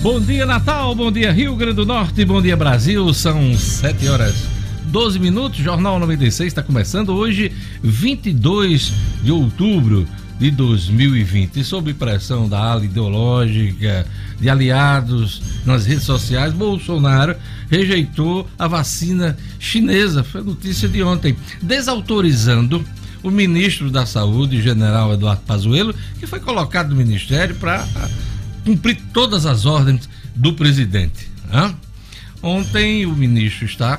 Bom dia, Natal. Bom dia, Rio Grande do Norte. Bom dia, Brasil. São 7 horas 12 minutos. Jornal 96 está começando hoje, 22 de outubro de 2020. E sob pressão da ala ideológica, de aliados nas redes sociais, Bolsonaro rejeitou a vacina chinesa. Foi notícia de ontem, desautorizando o ministro da Saúde, general Eduardo Pazuello, que foi colocado no ministério para cumprir todas as ordens do presidente. Né? Ontem o ministro está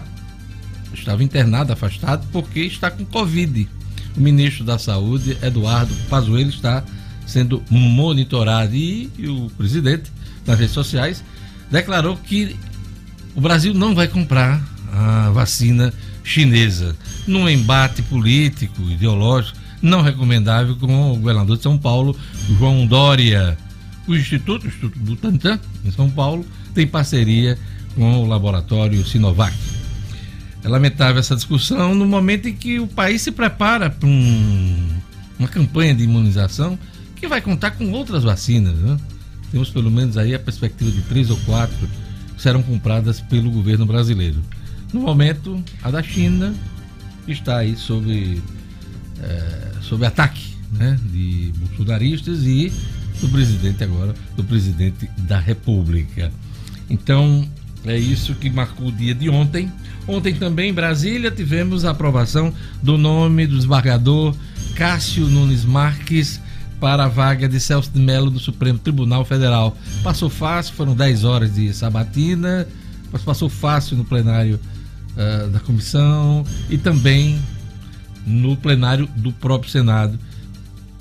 estava internado, afastado, porque está com Covid. O ministro da Saúde, Eduardo Pazuello, está sendo monitorado e, e o presidente, nas redes sociais, declarou que o Brasil não vai comprar a vacina chinesa num embate político, ideológico, não recomendável com o governador de São Paulo, João Dória. O Instituto, o Instituto Butantan, em São Paulo, tem parceria com o laboratório Sinovac. É lamentável essa discussão no momento em que o país se prepara para um, uma campanha de imunização que vai contar com outras vacinas. Né? Temos pelo menos aí a perspectiva de três ou quatro que serão compradas pelo governo brasileiro. No momento, a da China está aí sob, é, sob ataque né, de bolsonaristas e do presidente agora, do presidente da República. Então, é isso que marcou o dia de ontem. Ontem também em Brasília tivemos a aprovação do nome do desembargador Cássio Nunes Marques para a vaga de Celso de Mello do Supremo Tribunal Federal. Passou fácil, foram 10 horas de sabatina, mas passou fácil no plenário uh, da comissão e também no plenário do próprio Senado.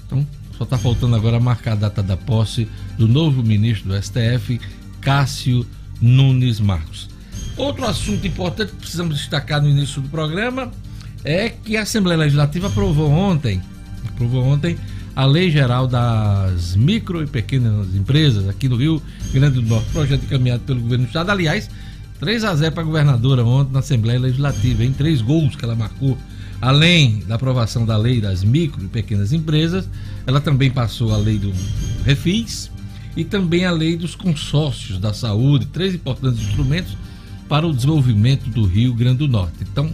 Então, só está faltando agora marcar a data da posse do novo ministro do STF, Cássio Nunes Marcos. Outro assunto importante que precisamos destacar no início do programa é que a Assembleia Legislativa aprovou ontem, aprovou ontem a Lei Geral das Micro e Pequenas Empresas aqui no Rio Grande do Norte, projeto encaminhado pelo governo do estado. Aliás, 3 a 0 para a governadora ontem na Assembleia Legislativa, em três gols que ela marcou. Além da aprovação da lei das micro e pequenas empresas, ela também passou a lei do Refis, e também a lei dos consórcios da saúde, três importantes instrumentos para o desenvolvimento do Rio Grande do Norte. Então,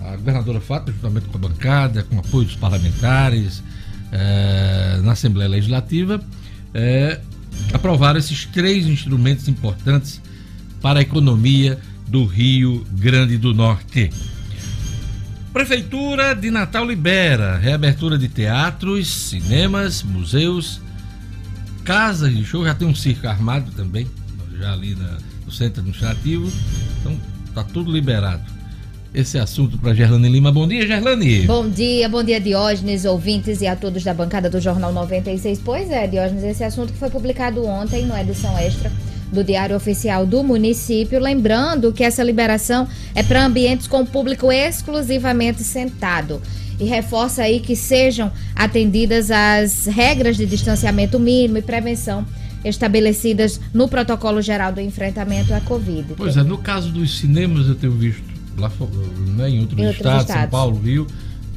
a governadora Fátima, juntamente com a bancada, com apoio dos parlamentares, eh, na Assembleia Legislativa, eh, aprovaram esses três instrumentos importantes para a economia do Rio Grande do Norte. Prefeitura de Natal libera reabertura de teatros, cinemas, museus casa de show, já tem um circo armado também, já ali na, no centro administrativo. Então tá tudo liberado. Esse é assunto para Gerlane Lima. Bom dia, Gerlane. Bom dia, bom dia, Diógenes, ouvintes e a todos da bancada do Jornal 96. Pois é, Diógenes, esse assunto que foi publicado ontem no edição extra do Diário Oficial do município. Lembrando que essa liberação é para ambientes com público exclusivamente sentado e reforça aí que sejam atendidas as regras de distanciamento mínimo e prevenção estabelecidas no protocolo geral do enfrentamento à Covid. Pois é, no caso dos cinemas eu tenho visto lá né, em outros, em outros estados, estados, São Paulo, Rio,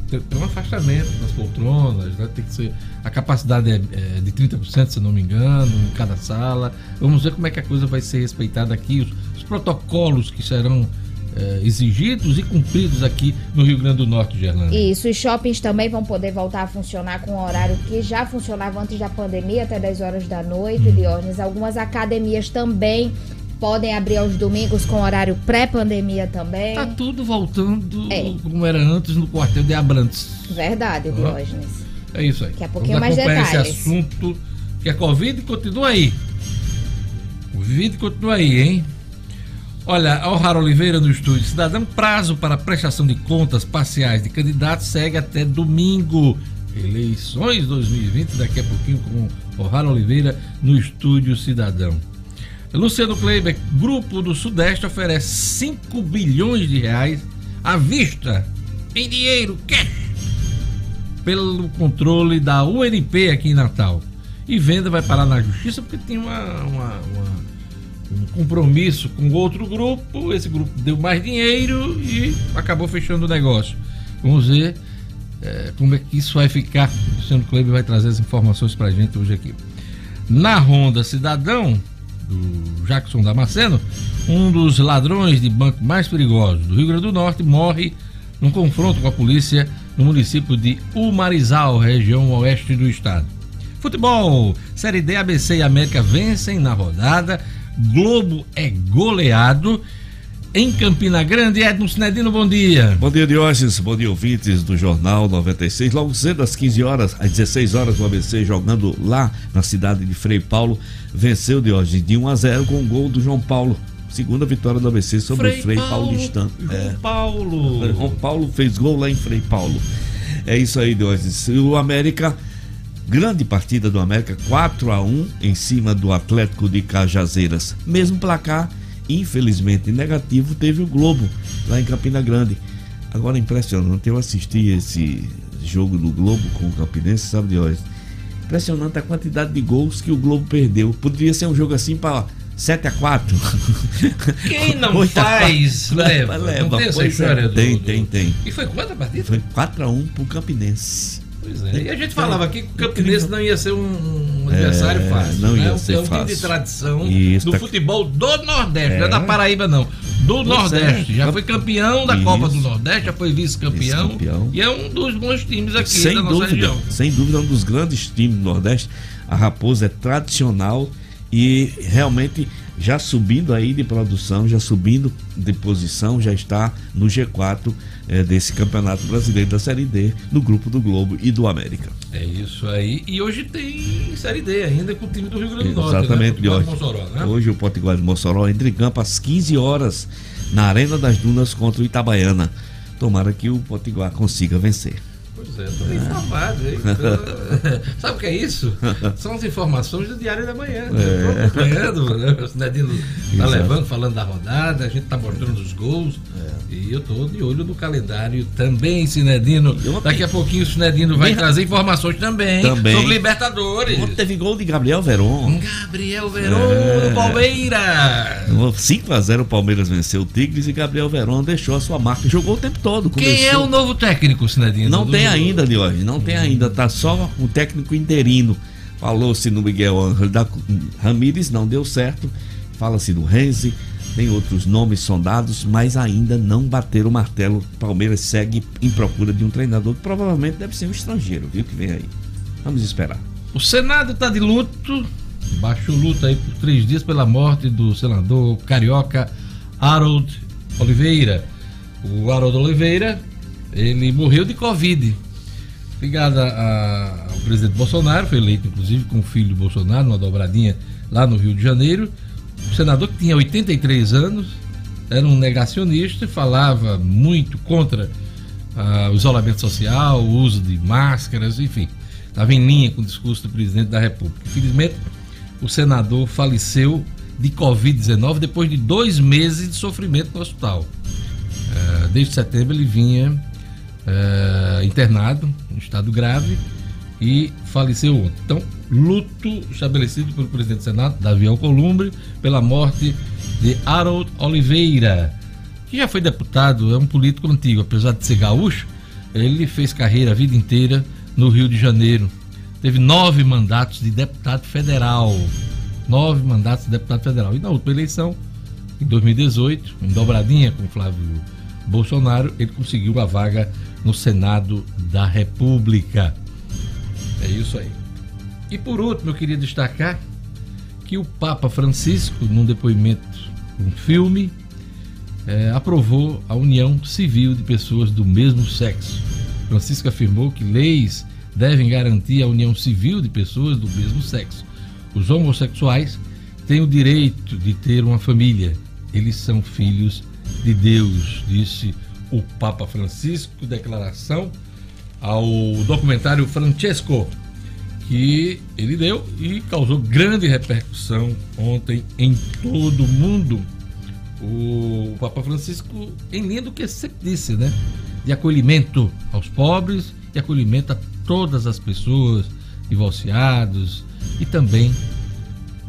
tem, um afastamento nas poltronas, né, tem que ser a capacidade é, é de 30%, se não me engano, em cada sala. Vamos ver como é que a coisa vai ser respeitada aqui, os, os protocolos que serão eh, exigidos e cumpridos aqui no Rio Grande do Norte, Gerlando. Isso, os shoppings também vão poder voltar a funcionar com o horário que já funcionava antes da pandemia, até 10 horas da noite, hum. Diógenes. Algumas academias também podem abrir aos domingos com horário pré-pandemia também. Tá tudo voltando é. como era antes no quartel de Abrantes. Verdade, Diógenes. É isso aí. Daqui a pouquinho Vamos mais detalhes. esse assunto, que a Covid continua aí. O Covid continua aí, hein? Olha, Alvaro Oliveira no estúdio. Cidadão, prazo para prestação de contas parciais de candidatos segue até domingo. Eleições 2020, daqui a pouquinho com Alvaro Oliveira no estúdio Cidadão. Luciano Kleiber, Grupo do Sudeste oferece 5 bilhões de reais à vista, em dinheiro, cash, pelo controle da UNP aqui em Natal. E venda vai parar na justiça porque tem uma, uma, uma um compromisso com outro grupo, esse grupo deu mais dinheiro e acabou fechando o negócio. Vamos ver é, como é que isso vai ficar. O Luciano Kleber vai trazer as informações para a gente hoje aqui. Na Ronda Cidadão, do Jackson Damasceno, um dos ladrões de banco mais perigosos do Rio Grande do Norte, morre num confronto com a polícia no município de Umarizal, região oeste do estado. Futebol, Série D, ABC e América vencem na rodada. Globo é goleado. Em Campina Grande, Edmo Sinedino, bom dia. Bom dia, Diógenes. Bom dia, ouvintes do Jornal 96. Logo cedo, às 15 horas, às 16 horas, o ABC jogando lá na cidade de Frei Paulo, venceu Diógenes de 1 a 0 com o gol do João Paulo. Segunda vitória do ABC sobre Frei o Frei Paulo, Paulistano. É. Paulo. João Paulo fez gol lá em Frei Paulo. É isso aí, Diógenes. O América Grande partida do América, 4 a 1 em cima do Atlético de Cajazeiras. Mesmo placar, infelizmente negativo, teve o Globo lá em Campina Grande. Agora impressionante, eu assisti esse jogo do Globo com o Campinense, sabe de hoje? Impressionante a quantidade de gols que o Globo perdeu. Poderia ser um jogo assim para 7 a 4 Quem não faz, leva. leva. Não tem essa é, história do, tem, tem, tem. E foi quanto a partida? Foi 4 a 1 pro Campinense. Pois é. E a gente falava aqui que o Campinense não ia ser um adversário é, fácil. Não né? ia ser é um fácil. time de tradição Isso, do tá... futebol do Nordeste, é. não é da Paraíba, não. Do pois Nordeste. É. Já foi campeão da Isso. Copa do Nordeste, já foi vice-campeão. Vice e é um dos bons times aqui sem da nossa dúvida, região. Sem dúvida, um dos grandes times do Nordeste. A Raposa é tradicional e realmente já subindo aí de produção, já subindo de posição, já está no G4 é, desse Campeonato Brasileiro da Série D, no grupo do Globo e do América. É isso aí. E hoje tem Série D ainda com o time do Rio Grande do Norte. Exatamente, né? hoje. Mossoró, né? Hoje o Potiguar de Mossoró entra em campo às 15 horas na Arena das Dunas contra o Itabaiana. Tomara que o Potiguar consiga vencer. É, tô bem informado, hein? Então, sabe o que é isso? São as informações do Diário da Manhã. É. acompanhando, né? o Sinedino tá levando, falando da rodada, a gente tá mostrando os gols. É. E eu tô de olho no calendário também, Sinedino. Daqui a pouquinho o Sinedino vai trazer informações também, também. sobre Libertadores. Ontem teve gol de Gabriel Veron. Gabriel Veron é. do Palmeiras. 5 a 0 o Palmeiras venceu o Tigres e Gabriel Veron deixou a sua marca. Jogou o tempo todo. Começou. Quem é o novo técnico, Sinedino? Não tem ainda, Diógenes, não tem ainda, tá só o técnico interino. Falou-se no Miguel da Ramírez, não deu certo. Fala-se do Renzi, tem outros nomes sondados, mas ainda não bateram o martelo. Palmeiras segue em procura de um treinador que provavelmente deve ser um estrangeiro, viu? Que vem aí. Vamos esperar. O Senado está de luto, baixou luto aí por três dias pela morte do senador carioca Harold Oliveira. O Harold Oliveira ele morreu de Covid. Ligada ao presidente Bolsonaro, foi eleito inclusive com o filho de Bolsonaro, numa dobradinha lá no Rio de Janeiro. O senador que tinha 83 anos, era um negacionista, falava muito contra ah, o isolamento social, o uso de máscaras, enfim. Estava em linha com o discurso do presidente da República. Infelizmente, o senador faleceu de Covid-19 depois de dois meses de sofrimento no hospital. Ah, desde setembro ele vinha é, internado em estado grave e faleceu ontem. Então, luto estabelecido pelo presidente do Senado, Davi Alcolumbre, pela morte de Harold Oliveira, que já foi deputado, é um político antigo, apesar de ser gaúcho, ele fez carreira a vida inteira no Rio de Janeiro. Teve nove mandatos de deputado federal. Nove mandatos de deputado federal. E na última eleição, em 2018, em dobradinha com Flávio Bolsonaro, ele conseguiu a vaga no Senado da República. É isso aí. E por último, eu queria destacar que o Papa Francisco, num depoimento, um filme, é, aprovou a união civil de pessoas do mesmo sexo. Francisco afirmou que leis devem garantir a união civil de pessoas do mesmo sexo. Os homossexuais têm o direito de ter uma família. Eles são filhos de Deus, disse o Papa Francisco, declaração ao documentário Francesco, que ele deu e causou grande repercussão ontem em todo o mundo. O Papa Francisco, em linha do que sempre disse, né? De acolhimento aos pobres e acolhimento a todas as pessoas, divorciados e também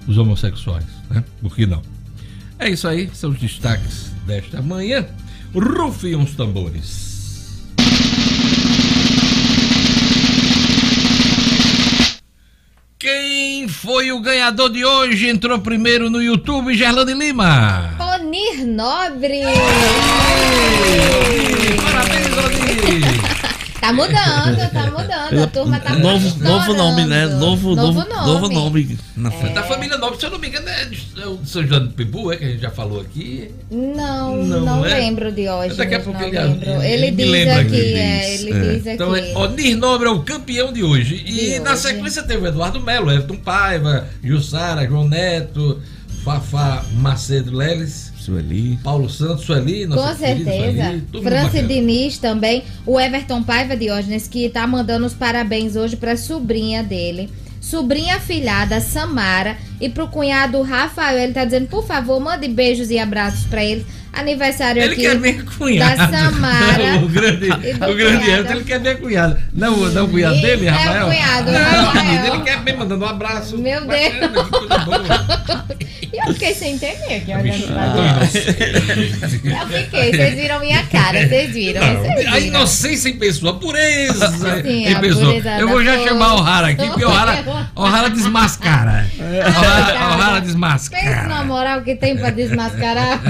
os homossexuais, né? Por que não? É isso aí, são os destaques desta manhã. Rufem os tambores. Quem foi o ganhador de hoje? Entrou primeiro no YouTube, Gerlane Lima. Onir Nobre. Tá mudando, tá mudando. A turma tá novo, novo nome, né? Novo, novo, novo nome. novo nome na frente. Da família Nobre, se eu não me engano, é é o de São João do Pibu, é que a gente já falou aqui. Não, Não não, é? lembro de hoje. Daqui a pouco ele- ele- Ele, diz lembra aqui, que ele é, diz. ele É. diz aqui. Então, é, Onir Nobre é o campeão de hoje. E De na hoje. sequência teve o Eduardo Melo, Everton Paiva, Jussara, João Neto, Fafá Macedo Leles, Sueli. Paulo Santos, Sueli, nossa Com certeza. Franci. Diniz também. O Everton Paiva Diógenes, que tá mandando os parabéns hoje pra sobrinha dele. Sobrinha afilhada, Samara. E pro cunhado Rafael. Ele tá dizendo, por favor, mande beijos e abraços pra ele. Aniversário Ele aqui. quer minha cunhada. da Samara o grande, o grande. Everton, ele quer minha cunhada. Não, não o cunhado E- dele, é o Rafael? cunhado, não, Rafael. ele quer bem mandando um abraço. Meu Bacana, que coisa boa. E eu fiquei sem entender aqui, olhando Bicho, pra tão dentro. inocente. Eu fiquei, vocês viram minha cara, vocês viram. vocês A viram. inocência em pessoa, a pureza Sim, em a pessoa. pureza Eu vou já chamar o Rara aqui, porque o Rara, o Rara desmascara. O Rara, o Rara Pensa desmascara. na moral que tem pra desmascarar.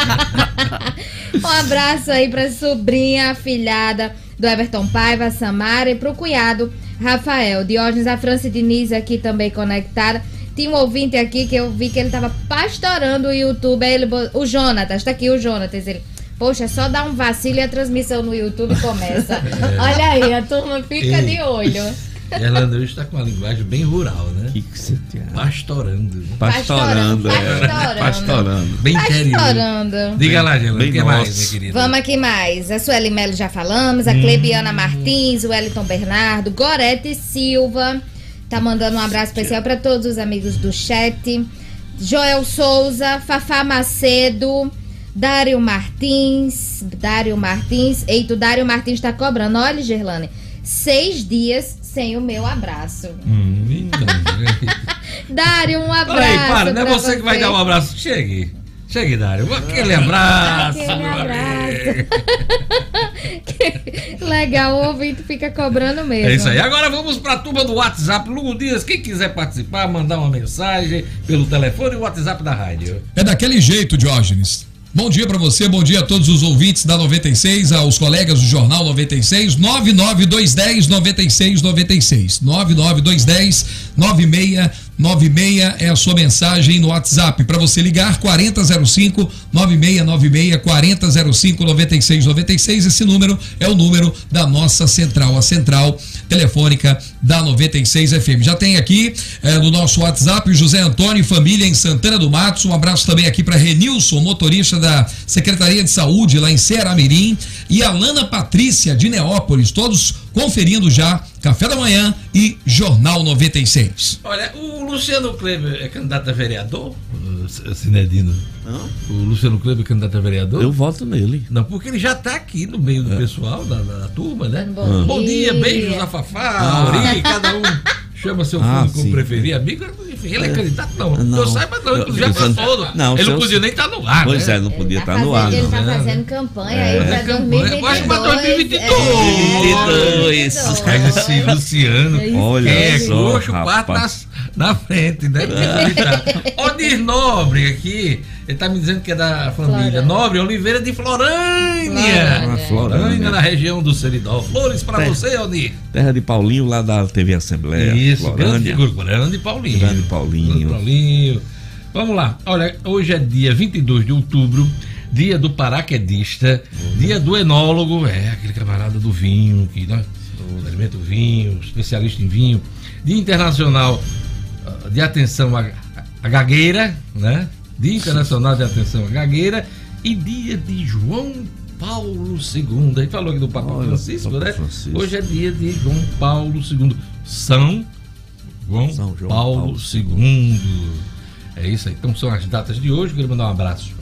um abraço aí pra sobrinha, afilhada do Everton Paiva, Samara, e pro cunhado Rafael. Diógenes, a Franci Diniz aqui também conectada. Tinha um ouvinte aqui que eu vi que ele tava pastorando o YouTube. Ele, o Jonatas, tá aqui o Jonatas. Ele, poxa, é só dar um vacilo e a transmissão no YouTube começa. Olha aí, a turma fica de olho. Hoje está com uma linguagem bem rural, né? Que que você tem? Pastorando. Pastorando, é. Pastorando. Pastorando. Bem interior. Pastorando. Diga lá, Gelane, o Bem que mais, minha querida? Vamos aqui mais. A Sueli Melo já falamos, Hum. a Clebiana Martins, o Wellington Bernardo, Gorete Silva. Tá mandando um abraço especial para todos os amigos do chat. Joel Souza, Fafá Macedo, Dário Martins. Dário Martins. Eita, o Dário Martins tá cobrando. Olha, Gerlane, seis dias sem o meu abraço. Hum, então, Dário, um abraço. Peraí, para, não é pra você que vai dar um abraço. Chegue. Chegue, Dário. Aquele abraço, Aquele abraço. Legal, o ouvinte fica cobrando mesmo. É isso aí. Agora vamos para a turma do WhatsApp. Lugo Dias, quem quiser participar, mandar uma mensagem pelo telefone e o WhatsApp da rádio. É daquele jeito, Diógenes. Bom dia pra você, bom dia a todos os ouvintes da 96, aos colegas do Jornal 96, 99210 9696. 99210 9696 é a sua mensagem no WhatsApp. Para você ligar 4005 9696 4005 9696. Esse número é o número da nossa central, a central telefônica da 96 FM. Já tem aqui eh, no nosso WhatsApp José Antônio e família em Santana do Matos. Um abraço também aqui para Renilson, motorista da Secretaria de Saúde lá em Ceará-Mirim. E a Lana Patrícia de Neópolis, todos conferindo já Café da Manhã e Jornal 96. Olha, o Luciano Kleber é candidato a vereador? O Cinedino. Não? O Luciano Kleber é candidato a vereador? Eu voto nele. Não, porque ele já está aqui no meio do pessoal, da, da turma, né? Bom Bom dia, dia. beijos a Fafá, a Auri, cada um chama seu Ah, fundo como sim. preferir. Amigo, enfim, ele é candidato, não. Não. Eu saiba, não. Inclusive, já passou. não, ele não podia nem estar no ar. Pois né? é, não podia Ele tá estar no ar. Ele não. tá né? fazendo campanha É. aí pra É campanha, 2022. eu acho que pra 2022. É, Dois. Esse Luciano. Isso. Olha é só, coxo, parte rapaz. na, na frente, né? Odir Nobre aqui, ele tá me dizendo que é da família Florânia. Nobre Oliveira de Florânia. Ah, Florânia, Florânia. na região do Seridó. Flores pra Tem. você, Odir. Terra de Paulinho, lá da TV Assembleia. Isso, grande Florânia. figura. Grande Paulinho. Grande Paulinho. Grande Paulinho. Vamos lá. Olha, hoje é dia 22 de outubro, dia do paraquedista, dia do enólogo, é aquele camarada do vinho, que né, o alimento vinho, especialista em vinho, dia internacional ah, de atenção à, à gagueira, né? Dia internacional de atenção à gagueira e dia de João Paulo II. A gente falou aqui do Papa Olha, Francisco, Papa né? Francisco. Hoje é dia de João Paulo II. São João, São João Paulo, Paulo II. É isso aí. Então são as datas de hoje. Quero mandar um abraço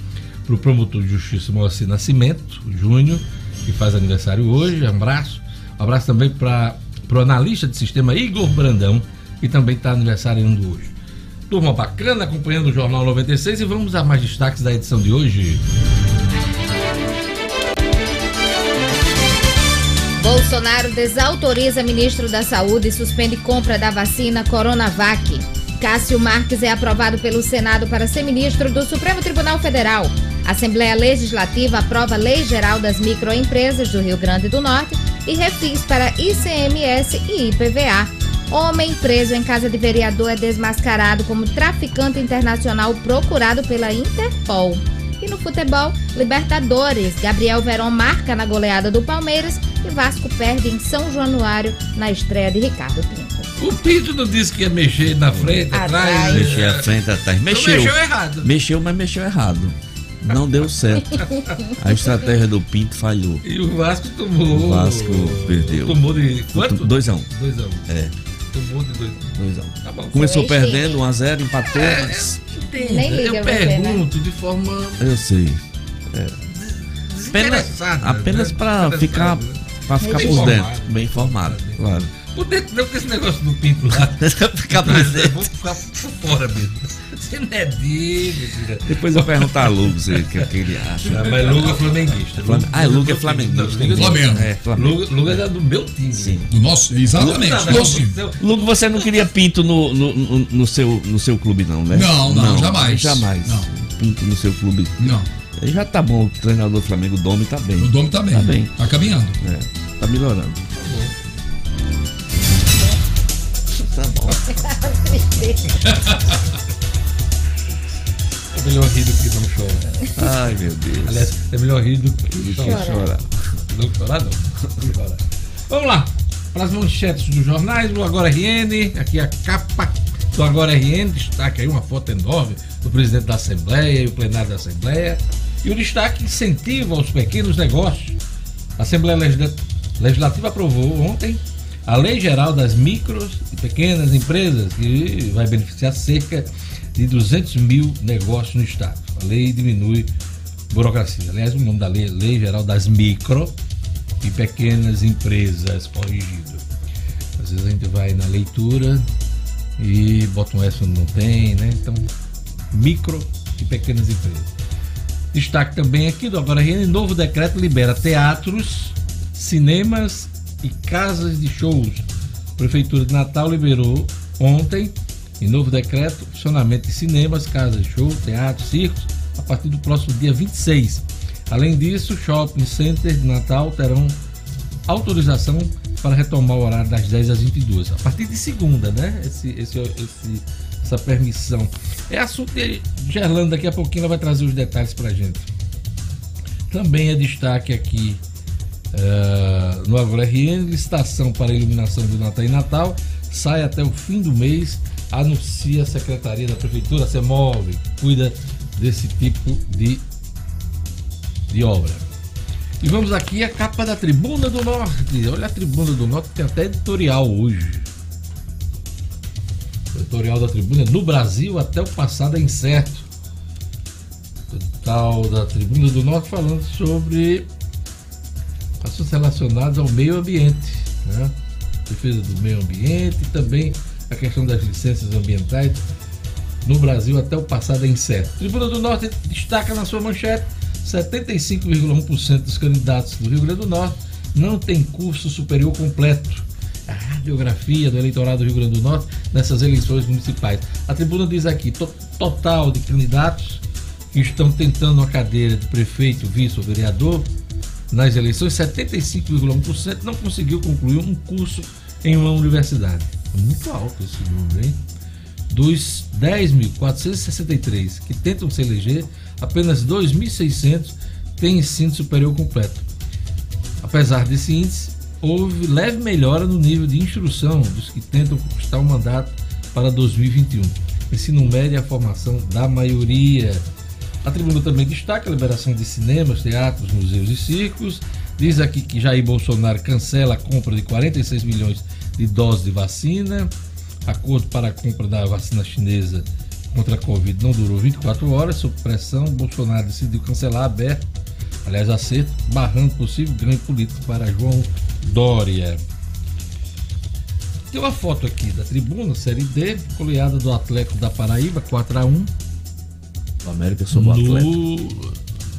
para o promotor de justiça Moacir Nascimento, Júnior, que faz aniversário hoje. Um abraço. Um abraço também para o analista de sistema Igor Brandão, que também está aniversariando hoje. Turma bacana acompanhando o Jornal 96 e vamos a mais destaques da edição de hoje. Bolsonaro desautoriza ministro da Saúde e suspende compra da vacina Coronavac. Cássio Marques é aprovado pelo Senado para ser ministro do Supremo Tribunal Federal. Assembleia Legislativa aprova Lei Geral das Microempresas do Rio Grande do Norte e refis para ICMS e IPVA. Homem preso em casa de vereador é desmascarado como traficante internacional procurado pela Interpol. E no futebol, Libertadores, Gabriel Verón marca na goleada do Palmeiras e Vasco perde em São Januário na estreia de Ricardo Pinto. O Pinto não disse que ia mexer na frente, atrás. Atrás. Mexer à frente, atrás. Mexeu. mexeu errado. Mexeu, mas mexeu errado. Não deu certo. A estratégia do Pinto falhou. E o Vasco tomou. O Vasco perdeu. Tomou de quanto? 2x1. Um. 2 a 1 um. É, Tomou de 2 2x1. Um. Tá bom. Começou ex-time. perdendo 1x0, empatou, É, mas. Entenda, Nem liga eu você, né? pergunto de forma Eu sei. Apenas, desinteressada. apenas né? pra Interessada, ficar, né? pra ficar por dentro, bem informado, claro. Por dentro não, porque esse negócio do Pinto lá. ficar por dentro. Vou ficar por fora mesmo. Você não é dele, filha. Depois eu perguntar a Lucas o que, é que ele acha. Ah, mas Luga é flamenguista. Flam- Ah, é Não, flamenguista. Luga- Flamengo. É, Flamengo. Luga, Luga é do meu time. Sim. Do nosso, exatamente. Luga, do nosso time. não, Lugo, você não queria Pinto no, no, no, no seu, no seu clube, não, né? Não, não, jamais. Jamais. Não. Pinto no seu clube. Não, Ele já tá bom, o treinador do Flamengo, o Domi, tá bem. o Dome tá bem. Tá bem. Tá caminhando. É, tá melhorando. É melhor rir do que não chorar. Ai, meu Deus. Aliás, é melhor rir do que chorar. Não chorar, não. Chorar. Vamos lá. Para as manchetes dos jornais, o Agora RN, aqui a capa do Agora RN, destaque aí uma foto enorme do presidente da Assembleia e o plenário da Assembleia. E o destaque incentiva aos pequenos negócios. A Assembleia Legisla- Legislativa aprovou ontem a Lei Geral das Micros e Pequenas Empresas, que vai beneficiar cerca de 200 mil negócios no Estado. A lei diminui burocracia. Aliás, o nome da lei é Lei Geral das Micro e Pequenas Empresas, corrigido. Às vezes a gente vai na leitura e bota um S onde não tem, né? Então, micro e pequenas empresas. Destaque também aqui do Agora RN, novo decreto libera teatros, cinemas e casas de shows. A Prefeitura de Natal liberou ontem, em novo decreto, funcionamento de cinemas, casas de show, teatros, circos, a partir do próximo dia 26. Além disso, shopping centers de Natal terão autorização para retomar o horário das 10 às 22. A partir de segunda, né? Esse, esse, esse- essa permissão. É assunto de Gerlando, daqui a pouquinho ela vai trazer os detalhes para gente. Também é destaque aqui eh, no Agro RN, licitação para iluminação do Natal e Natal sai até o fim do mês, anuncia a Secretaria da Prefeitura, a CEMOV, que cuida desse tipo de, de obra. E vamos aqui à capa da Tribuna do Norte. Olha a Tribuna do Norte, tem até editorial hoje. O editorial da Tribuna é no Brasil até o passado é incerto. Tal da Tribuna do Norte falando sobre assuntos relacionados ao meio ambiente, né? defesa do meio ambiente e também a questão das licenças ambientais no Brasil até o passado é incerto. Tribuna do Norte destaca na sua manchete 75,1% dos candidatos do Rio Grande do Norte não tem curso superior completo. A radiografia do eleitorado do Rio Grande do Norte nessas eleições municipais. A tribuna diz aqui: to- total de candidatos que estão tentando a cadeira de prefeito, vice ou vereador nas eleições, 75,1% não conseguiu concluir um curso em uma universidade. É muito alto esse número, hein? Dos 10.463 que tentam se eleger, apenas 2.600 têm ensino superior completo. Apesar desse índice, houve leve melhora no nível de instrução dos que tentam conquistar o mandato para 2021. Ensino médio é a formação da maioria. A tribuna também destaca a liberação de cinemas, teatros, museus e circos. Diz aqui que Jair Bolsonaro cancela a compra de 46 milhões de doses de vacina. Acordo para a compra da vacina chinesa contra a Covid não durou 24 horas. Sob pressão, Bolsonaro decidiu cancelar aberto, aliás, acerto, barrando possível ganho político para João Dória. Tem uma foto aqui da tribuna, Série D, goleada do Atlético da Paraíba, 4x1. O América sob o Atlético.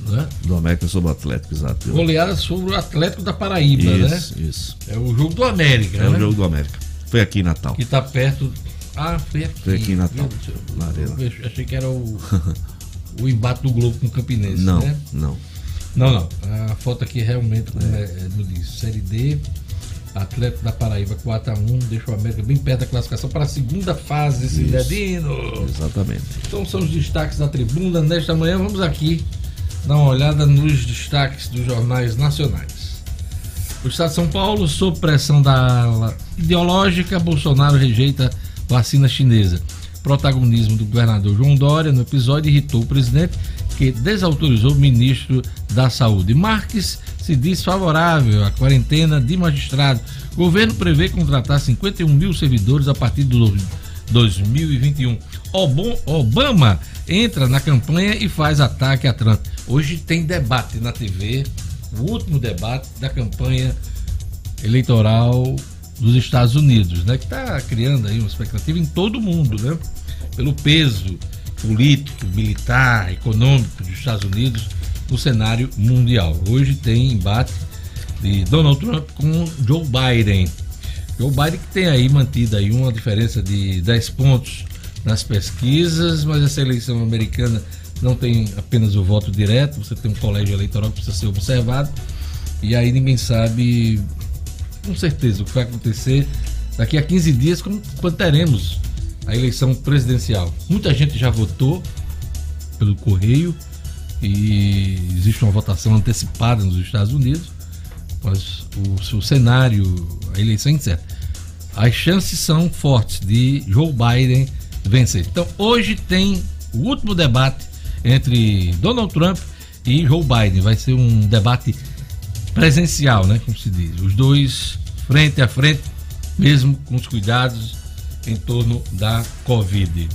Né? Do América sobre o Atlético, exato. Goleada sobre o Atlético da Paraíba, isso, né? Isso. É o jogo do América, É né? o jogo do América. Foi aqui em Natal. Que tá perto. Ah, foi aqui. Foi aqui em Natal. na arena. Eu achei que era o, o embate do Globo com o Campinense. Não, né? não. Não, não. A foto aqui realmente, como é, é, diz, Série D. Atlético da Paraíba 4x1, deixa o América bem perto da classificação para a segunda fase, Cidadino. Exatamente. Então são os destaques da tribuna. Nesta manhã vamos aqui dar uma olhada nos destaques dos jornais nacionais. O Estado de São Paulo, sob pressão da ideológica, Bolsonaro rejeita vacina chinesa. Protagonismo do governador João Dória no episódio irritou o presidente, que desautorizou o ministro da Saúde. Marques se diz favorável à quarentena de magistrados. O governo prevê contratar 51 mil servidores a partir de 2021. Obama entra na campanha e faz ataque a Trump. Hoje tem debate na TV, o último debate da campanha eleitoral dos Estados Unidos, né? Que está criando aí uma expectativa em todo mundo, né? Pelo peso político, militar, econômico dos Estados Unidos no cenário mundial. Hoje tem embate de Donald Trump com Joe Biden. Joe Biden que tem aí mantido aí uma diferença de 10 pontos nas pesquisas, mas essa eleição americana não tem apenas o voto direto, você tem um colégio eleitoral que precisa ser observado. E aí ninguém sabe com certeza o que vai acontecer daqui a 15 dias, quando teremos a eleição presidencial. Muita gente já votou pelo correio e existe uma votação antecipada nos Estados Unidos, mas o, cenário, a eleição incerta. As chances são fortes de Joe Biden vencer. Então hoje tem o último debate entre Donald Trump e Joe Biden. Vai ser um debate presencial, né? Como se diz. Os dois frente a frente, mesmo com os cuidados em torno da Covid.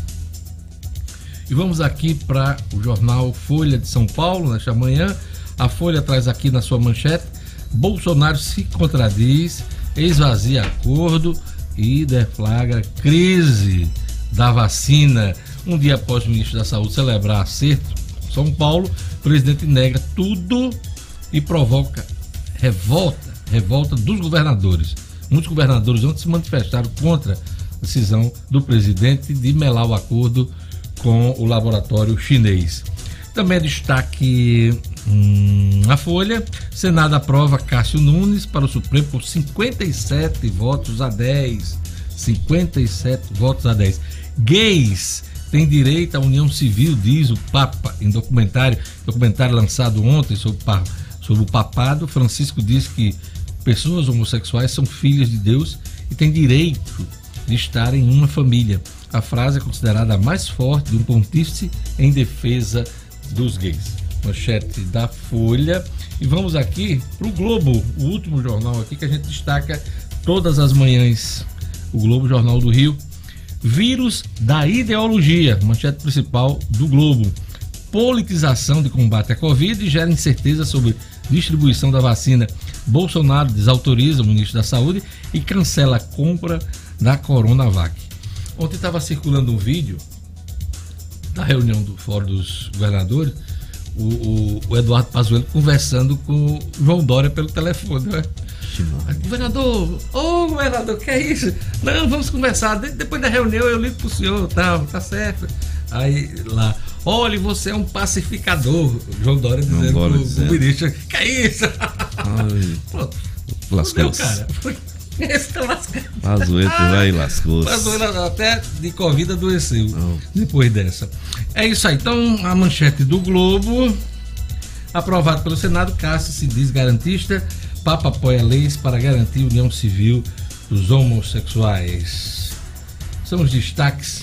E vamos aqui para o jornal Folha de São Paulo, nesta manhã. A Folha traz aqui na sua manchete: Bolsonaro se contradiz, esvazia acordo e deflagra crise da vacina. Um dia após o ministro da Saúde celebrar acerto, São Paulo, o presidente nega tudo e provoca revolta, revolta dos governadores. Muitos governadores ontem se manifestaram contra a decisão do presidente de melar o acordo com o laboratório chinês. Também destaque hum, a Folha. Senado aprova Cássio Nunes para o Supremo por 57 votos a 10. 57 votos a 10. Gays têm direito à união civil, diz o Papa em documentário, documentário lançado ontem sobre, sobre o papado. Francisco diz que pessoas homossexuais são filhas de Deus e têm direito de estar em uma família. A frase é considerada a mais forte de um pontífice em defesa dos gays. Manchete da Folha. E vamos aqui para o Globo, o último jornal aqui que a gente destaca todas as manhãs. O Globo Jornal do Rio. Vírus da ideologia, manchete principal do Globo. Politização de combate à Covid gera incerteza sobre distribuição da vacina. Bolsonaro desautoriza o ministro da Saúde e cancela a compra da Coronavac. Ontem estava circulando um vídeo da reunião do Fórum dos Governadores, o, o, o Eduardo Pazuello conversando com o João Dória pelo telefone. Né? Governador, ô oh, governador, que é isso? Não, vamos conversar. De, depois da reunião eu ligo pro senhor, tá, tá certo. Aí lá, olha, você é um pacificador. João Dória dizendo pro, pro ministro, que é isso? Pronto. Lascou. cara. Esse tá lascado. Pazueto vai e lascou. Pazueto até de Covid adoeceu Não. depois dessa. É isso aí. Então, a manchete do Globo. Aprovado pelo Senado, Cássio se diz garantista. Papa apoia leis para garantir união civil dos homossexuais. São os destaques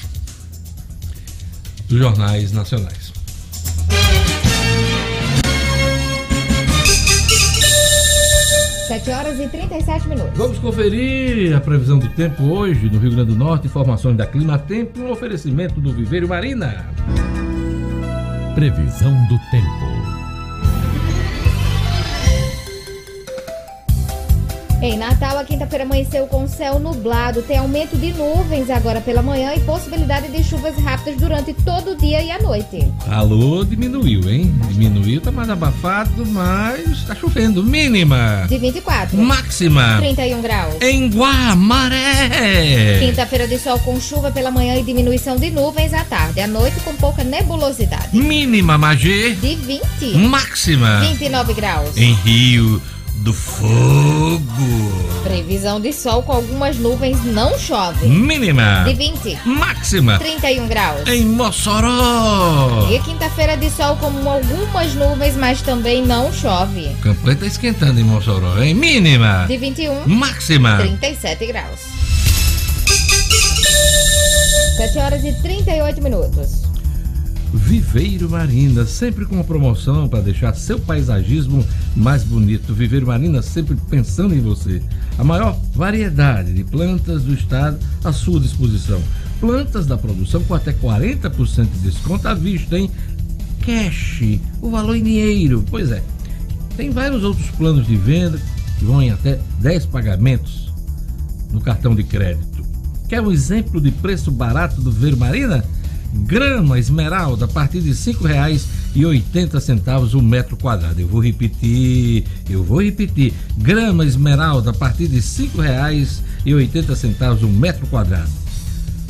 dos jornais nacionais. 7 horas e 37 minutos. Vamos conferir a previsão do tempo hoje no Rio Grande do Norte. Informações da Clima Tempo, um oferecimento do Viveiro Marina. Previsão do tempo. Em Natal, a quinta-feira amanheceu com céu nublado. Tem aumento de nuvens agora pela manhã e possibilidade de chuvas rápidas durante todo o dia e a noite. Calor diminuiu, hein? Diminuiu, tá mais abafado, mas tá chovendo. Mínima. De 24. Máxima. 31 graus. Em Guamaré. Quinta-feira de sol com chuva pela manhã e diminuição de nuvens à tarde. À noite com pouca nebulosidade. Mínima, Magê. De 20. Máxima. 29 graus. Em Rio do Fogo. Previsão de sol com algumas nuvens não chove. Mínima. De 20. Máxima. 31 graus. Em Mossoró. E quinta-feira de sol com algumas nuvens, mas também não chove. O campanha tá esquentando em Mossoró, hein? Mínima. De 21. Máxima. 37 graus. 7 horas e 38 minutos. Viveiro Marina, sempre com uma promoção para deixar seu paisagismo mais bonito. Viveiro Marina sempre pensando em você. A maior variedade de plantas do estado à sua disposição. Plantas da produção com até 40% de desconto à vista, hein? Cash, o valor em dinheiro. Pois é, tem vários outros planos de venda que vão em até 10 pagamentos no cartão de crédito. Quer um exemplo de preço barato do Viveiro Marina? Grama esmeralda a partir de R$ 5,80 o metro quadrado. Eu vou repetir, eu vou repetir. Grama esmeralda a partir de R$ 5,80 o metro quadrado.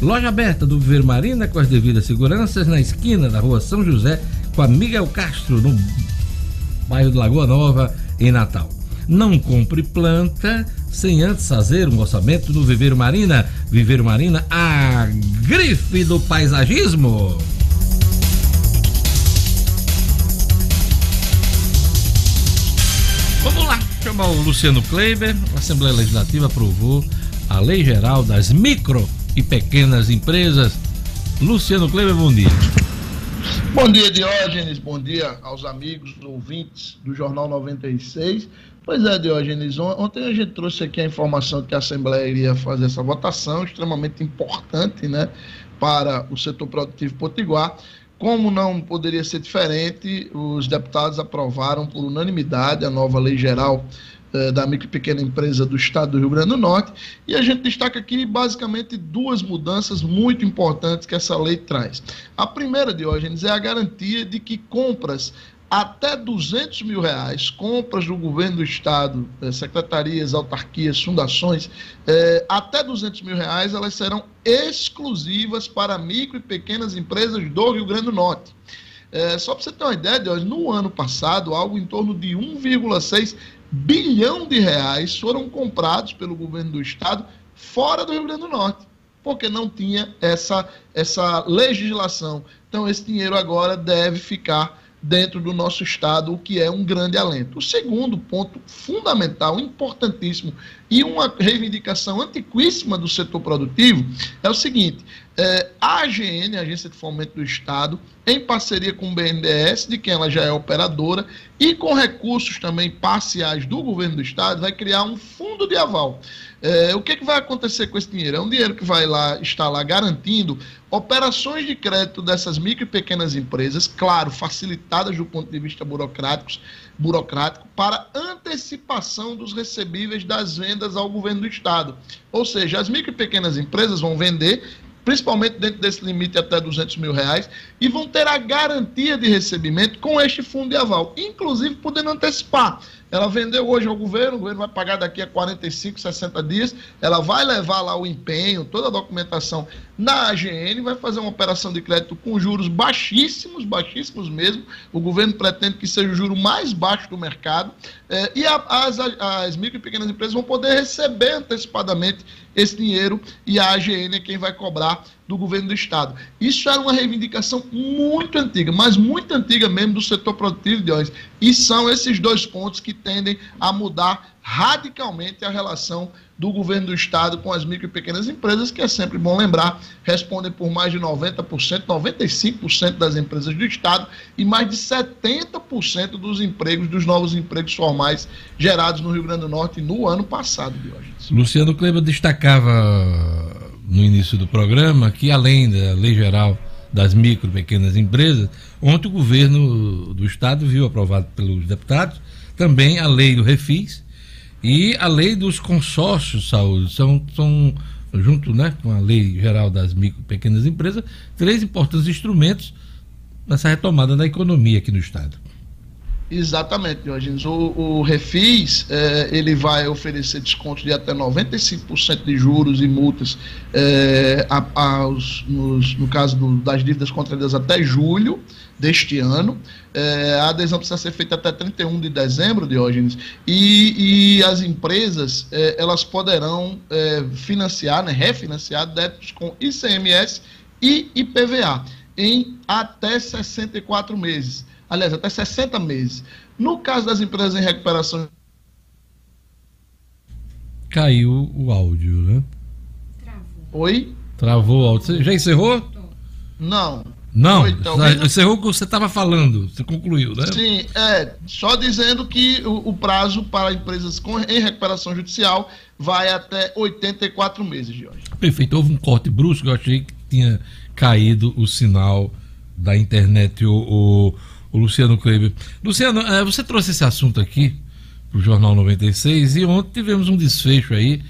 Loja aberta do Viver Marina com as devidas seguranças na esquina da rua São José com a Miguel Castro, no bairro de Lagoa Nova, em Natal. Não compre planta sem antes fazer um orçamento no Viveiro Marina. Viveiro Marina, a grife do paisagismo. Vamos lá, chamar o Luciano Kleiber. A Assembleia Legislativa aprovou a Lei Geral das Micro e Pequenas Empresas. Luciano Kleiber, bom dia. Bom dia, Diógenes. Bom dia aos amigos ouvintes do Jornal 96. Pois é, Diógenes, ontem a gente trouxe aqui a informação que a Assembleia iria fazer essa votação extremamente importante né, para o setor produtivo potiguar. Como não poderia ser diferente, os deputados aprovaram por unanimidade a nova lei geral da micro e pequena empresa do estado do Rio Grande do Norte. E a gente destaca aqui basicamente duas mudanças muito importantes que essa lei traz. A primeira, Diógenes, é a garantia de que compras até 200 mil reais, compras do governo do estado, eh, secretarias, autarquias, fundações, eh, até 200 mil reais, elas serão exclusivas para micro e pequenas empresas do Rio Grande do Norte. Eh, só para você ter uma ideia, no ano passado, algo em torno de 1,6 bilhão de reais foram comprados pelo governo do estado fora do Rio Grande do Norte, porque não tinha essa, essa legislação. Então, esse dinheiro agora deve ficar dentro do nosso Estado, o que é um grande alento. O segundo ponto fundamental, importantíssimo e uma reivindicação antiquíssima do setor produtivo é o seguinte: é, a AGN, a Agência de Fomento do Estado, em parceria com o BNDES, de quem ela já é operadora, e com recursos também parciais do governo do Estado, vai criar um fundo de aval. É, o que, que vai acontecer com esse dinheiro? É um dinheiro que vai lá estar lá garantindo operações de crédito dessas micro e pequenas empresas, claro, facilitadas do ponto de vista burocrático para antecipação dos recebíveis das vendas ao governo do Estado. Ou seja, as micro e pequenas empresas vão vender principalmente dentro desse limite até 200 mil reais, e vão ter a garantia de recebimento com este fundo de aval, inclusive podendo antecipar. Ela vendeu hoje ao governo, o governo vai pagar daqui a 45, 60 dias, ela vai levar lá o empenho, toda a documentação na AGN, vai fazer uma operação de crédito com juros baixíssimos, baixíssimos mesmo. O governo pretende que seja o juro mais baixo do mercado, eh, e a, as, as micro e pequenas empresas vão poder receber antecipadamente esse dinheiro e a AGN é quem vai cobrar do governo do Estado. Isso era uma reivindicação muito antiga, mas muito antiga mesmo do setor produtivo de óleo. E são esses dois pontos que tendem a mudar radicalmente a relação do governo do estado com as micro e pequenas empresas, que é sempre bom lembrar, respondem por mais de 90%, 95% das empresas do estado e mais de 70% dos empregos, dos novos empregos formais gerados no Rio Grande do Norte no ano passado, Diógenes. Luciano Kleber destacava no início do programa que além da Lei Geral das Micro e Pequenas Empresas, ontem o governo do estado viu aprovado pelos deputados também a lei do Refis, e a lei dos consórcios de saúde. São, são junto né, com a lei geral das micro e pequenas empresas, três importantes instrumentos nessa retomada da economia aqui no Estado. Exatamente, Diógenes. O, o Refis é, ele vai oferecer desconto de até 95% de juros e multas é, a, aos, nos, no caso do, das dívidas contraídas até julho deste ano. É, a adesão precisa ser feita até 31 de dezembro, Diógenes, e, e as empresas elas poderão financiar, né, refinanciar débitos com ICMS e IPVA em até 64 meses aliás, até 60 meses. No caso das empresas em recuperação. Caiu o áudio, né? Travou. Oi? Travou o áudio. Você já encerrou? Não. Não, Oi, encerrou o que você estava falando, você concluiu, né? Sim, é, só dizendo que o, o prazo para empresas com, em recuperação judicial vai até 84 meses, Jorge. Perfeito, houve um corte brusco, eu achei que tinha caído o sinal da internet. O, o, o Luciano Kleber. Luciano, é, você trouxe esse assunto aqui para o Jornal 96 e ontem tivemos um desfecho aí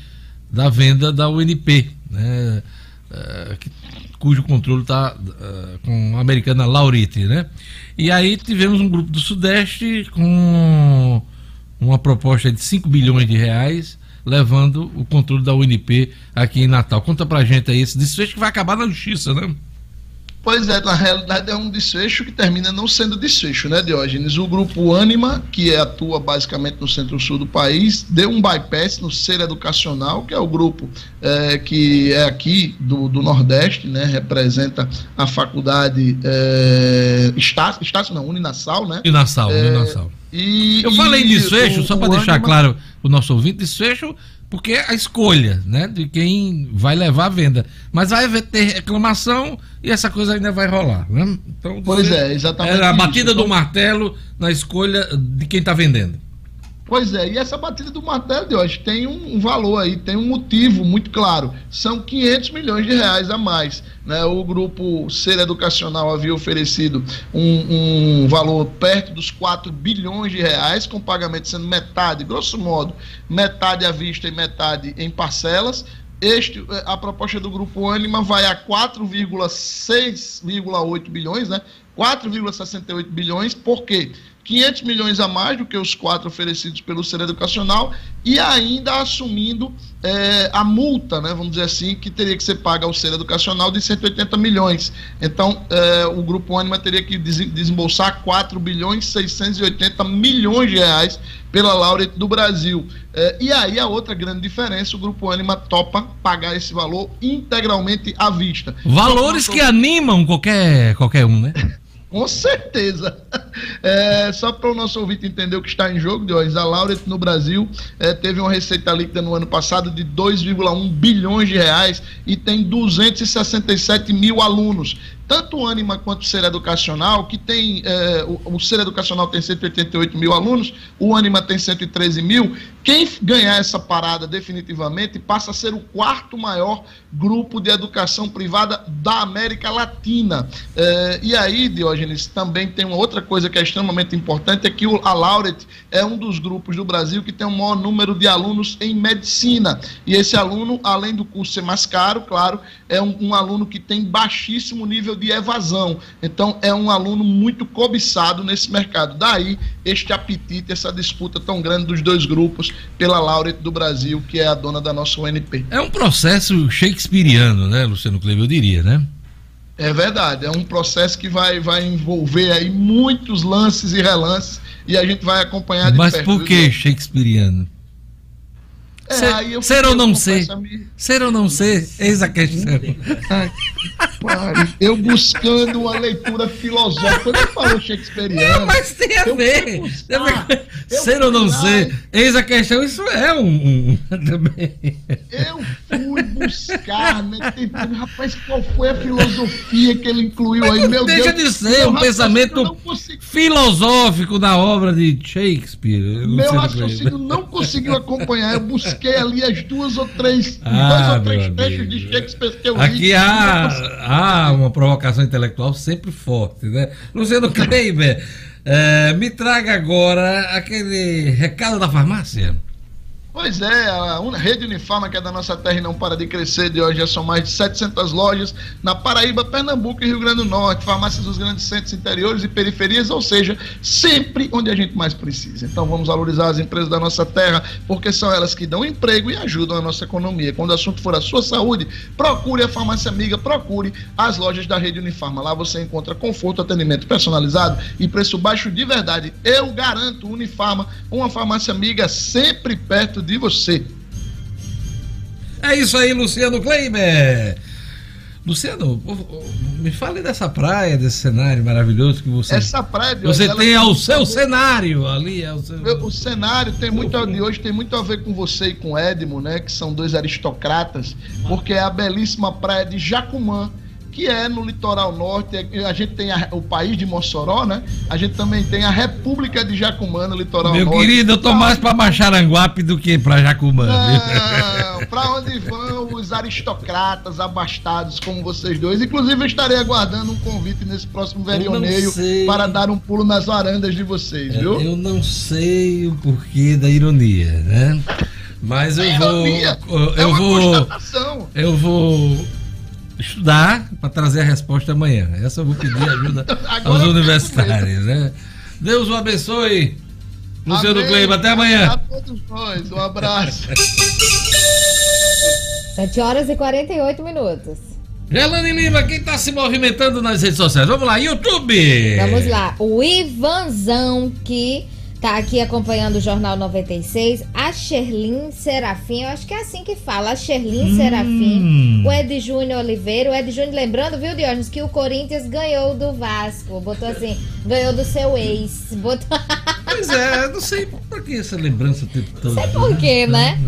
da venda da UNP, né, que, cujo controle está é, com a americana Lauriti, né? E aí tivemos um grupo do Sudeste com uma proposta de 5 bilhões de reais levando o controle da UNP aqui em Natal. Conta pra gente aí esse desfecho que vai acabar na justiça, né? Pois é, na realidade é um desfecho que termina não sendo desfecho, né, Diógenes? O grupo Anima, que atua basicamente no centro-sul do país, deu um bypass no Ser Educacional, que é o grupo é, que é aqui do, do Nordeste, né, representa a faculdade é, Estácio, Estácio não, Uninasal, né? Uninasal, é, Uninasal. E, Eu falei desfecho, só para deixar Anima... claro o nosso ouvinte, desfecho porque é a escolha né, de quem vai levar a venda. Mas vai ter reclamação e essa coisa ainda vai rolar. Né? Então, pois é, exatamente. É a batida isso. do martelo na escolha de quem está vendendo. Pois é, e essa batida do martelo de hoje tem um, valor aí, tem um motivo muito claro. São 500 milhões de reais a mais. Né? O grupo Ser Educacional havia oferecido um, um valor perto dos 4 bilhões de reais, com pagamento sendo metade, grosso modo, metade à vista e metade em parcelas. Este, a proposta do grupo Anima vai a 4,6,8 bilhões, né? 4,68 bilhões, por quê? 500 milhões a mais do que os quatro oferecidos pelo Ser Educacional e ainda assumindo é, a multa, né, vamos dizer assim, que teria que ser paga ao Ser Educacional de 180 milhões. Então, é, o Grupo Anima teria que desembolsar 4 bilhões 680 milhões de reais pela Laureate do Brasil. É, e aí a outra grande diferença, o Grupo Anima topa pagar esse valor integralmente à vista. Valores então, que animam qualquer, qualquer um, né? Com certeza. É, só para o nosso ouvinte entender o que está em jogo, Diógenes, a Laureate no Brasil é, teve uma receita líquida no ano passado de 2,1 bilhões de reais e tem 267 mil alunos tanto o Anima quanto o Ser Educacional, que tem, é, o, o, Ser Educacional tem 188 mil alunos, o Anima tem 113 mil, quem ganhar essa parada definitivamente passa a ser o quarto maior grupo de educação privada da América Latina. É, e aí, Diógenes, também tem uma outra coisa que é extremamente importante, é que o, a Laureate é um dos grupos do Brasil que tem o maior número de alunos em medicina. E esse aluno, além do curso ser mais caro, claro, é um, um aluno que tem baixíssimo nível de evasão. Então, é um aluno muito cobiçado nesse mercado. Daí, este apetite, essa disputa tão grande dos dois grupos pela Laureate do Brasil, que é a dona da nossa UNP. É um processo shakespeariano, né, Luciano Kleber, eu diria, né? É verdade, é um processo que vai, vai envolver aí muitos lances e relances e a gente vai acompanhar de Mas perto. Mas por que shakespeariano? É, ser, ser ou não ser? Ser ou não ser? Eis a questão. Eu buscando uma leitura filosófica. Quando eu falo shakespeariano. mas tem a ver. Buscar, ser ou não ser? Eis a questão. Isso é um. também. Eu fui buscar, né? Tentando, rapaz, qual foi a filosofia que ele incluiu aí? Meu Deixa Deus. de ser um pensamento filosófico da obra de Shakespeare. Meu raciocínio não conseguiu acompanhar. Eu busquei ali as duas ou três, ah, dois ou três trechos de Shakespeare que eu li. Aqui há, há uma provocação intelectual sempre forte, né? Luciano Kleiber, é, me traga agora aquele recado da farmácia. Pois é, a rede Unifarma, que é da nossa terra e não para de crescer, de hoje já são mais de 700 lojas na Paraíba, Pernambuco e Rio Grande do Norte, farmácias dos grandes centros interiores e periferias, ou seja, sempre onde a gente mais precisa. Então vamos valorizar as empresas da nossa terra, porque são elas que dão emprego e ajudam a nossa economia. Quando o assunto for a sua saúde, procure a farmácia amiga, procure as lojas da rede Unifarma. Lá você encontra conforto, atendimento personalizado e preço baixo de verdade. Eu garanto, Unifarma, uma farmácia amiga sempre perto de você. É isso aí, Luciano Kleiber. Luciano, me fale dessa praia, desse cenário maravilhoso que você. Essa praia de Você tem ao seu cenário ali. É o, seu... o cenário tem muito de hoje tem muito a ver com você e com Edmo, né? Que são dois aristocratas, porque é a belíssima praia de Jacumã que é no litoral norte. A gente tem a, o país de Mossoró, né? A gente também tem a República de Jacumã no litoral Meu norte. Meu querido, eu tô mais para Macharanguape do que para Jacumã. Não, para onde vão os aristocratas abastados como vocês dois? Inclusive, eu estarei aguardando um convite nesse próximo verioneio para dar um pulo nas varandas de vocês, viu? Eu não sei o porquê da ironia, né? Mas eu vou. Ironia, eu, é vou. Eu vou estudar para trazer a resposta amanhã. Essa eu vou pedir ajuda aos universitários, né? Deus o abençoe. Luciano Kleiber, até amanhã. A todos nós, um abraço. 7 horas e 48 minutos. Gelane Lima, quem está se movimentando nas redes sociais? Vamos lá, YouTube! Vamos lá, o Ivanzão que tá aqui acompanhando o Jornal 96, a Sherlin Serafim, eu acho que é assim que fala, a Sherlin hum. Serafim, o Ed Júnior Oliveira, o Ed Júnior, lembrando, viu, Diógenes, que o Corinthians ganhou do Vasco, botou assim, ganhou do seu ex, botou... Pois é, não sei por que essa lembrança o tempo todo. Sei por quê, né?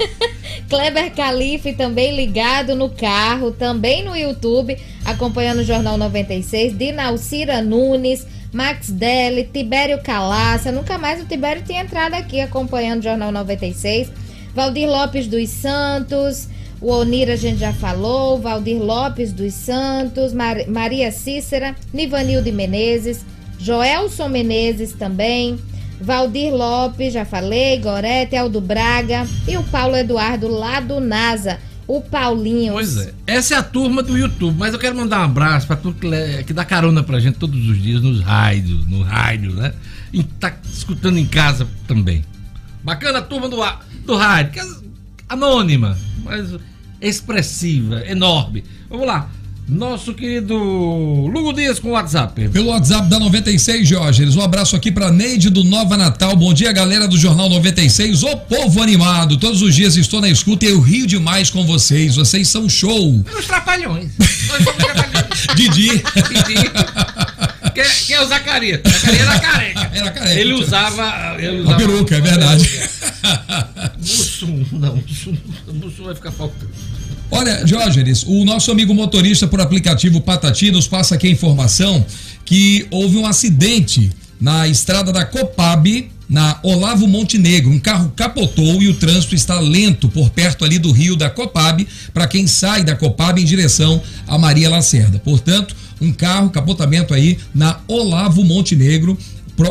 É. Kleber Calife também ligado no carro, também no YouTube, acompanhando o Jornal 96, Dinalcira Nunes, Max Deli, Tibério Calaça. Nunca mais o Tibério tinha entrado aqui acompanhando o Jornal 96. Valdir Lopes dos Santos. O Onir a gente já falou. Valdir Lopes dos Santos. Mar Maria Cícera. Nivanilde Menezes. Joelson Menezes também. Valdir Lopes, já falei. Gorete, Aldo Braga. E o Paulo Eduardo lá do NASA o Paulinho. Pois é. Essa é a turma do YouTube, mas eu quero mandar um abraço para tudo que, que dá carona pra gente todos os dias nos rádios, no rádio, né? E tá escutando em casa também. Bacana a turma do, do rádio, que é anônima, mas expressiva, enorme. Vamos lá. Nosso querido Lugo Dias com o WhatsApp. Pelo WhatsApp da 96, Jorge. Um abraço aqui para Neide do Nova Natal. Bom dia, galera do Jornal 96. Ô povo animado. Todos os dias estou na escuta e eu rio demais com vocês. Vocês são show. Os trapalhões. Nós somos trapalhões. Didi. Didi. Quem, quem é o Zacarias? Zacarias era careca. Era careca. Ele usava. Ele usava a peruca, é verdade. Mussum, não. Mussum vai ficar faltando. Olha, Diógenes, o nosso amigo motorista por aplicativo Patati nos passa aqui a informação que houve um acidente na estrada da Copab, na Olavo Montenegro. Um carro capotou e o trânsito está lento por perto ali do rio da Copab, para quem sai da Copab em direção a Maria Lacerda. Portanto, um carro, capotamento aí na Olavo Montenegro,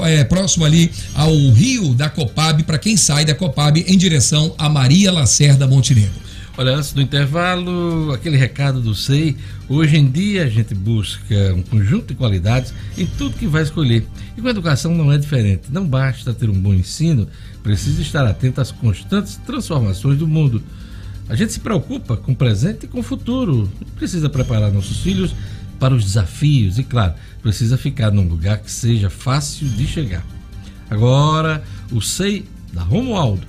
é, próximo ali ao rio da Copab, para quem sai da Copab em direção a Maria Lacerda Montenegro. Olha, antes do intervalo, aquele recado do SEI. Hoje em dia a gente busca um conjunto de qualidades em tudo que vai escolher. E com a educação não é diferente. Não basta ter um bom ensino, precisa estar atento às constantes transformações do mundo. A gente se preocupa com o presente e com o futuro. Precisa preparar nossos filhos para os desafios e, claro, precisa ficar num lugar que seja fácil de chegar. Agora, o SEI da Romualdo,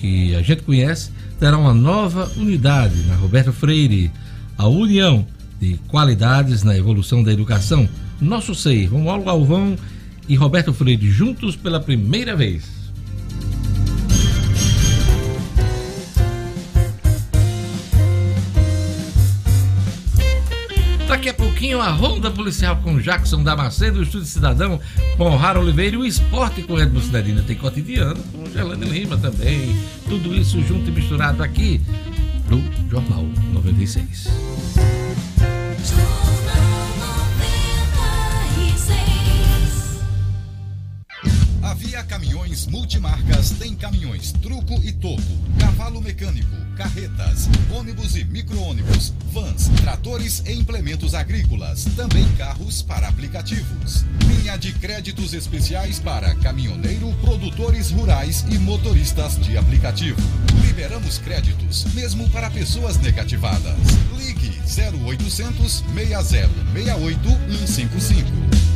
que a gente conhece, terá uma nova unidade na Roberto Freire, a União de Qualidades na Evolução da Educação. Nosso SEI, Romualdo Galvão e Roberto Freire juntos pela primeira vez. Daqui a pouquinho a Ronda Policial com Jackson Damasceno, o Estúdio Cidadão com Rara Oliveira e o Esporte com Edmo Cidadina. Tem cotidiano com Gelane Lima também. Tudo isso junto e misturado aqui no Jornal 96. Havia caminhões multi Multimarcas tem caminhões truco e topo, cavalo mecânico, carretas, ônibus e micro-ônibus, vans, tratores e implementos agrícolas, também carros para aplicativos. Linha de créditos especiais para caminhoneiro, produtores rurais e motoristas de aplicativo. Liberamos créditos, mesmo para pessoas negativadas. Ligue 0800 6068 155.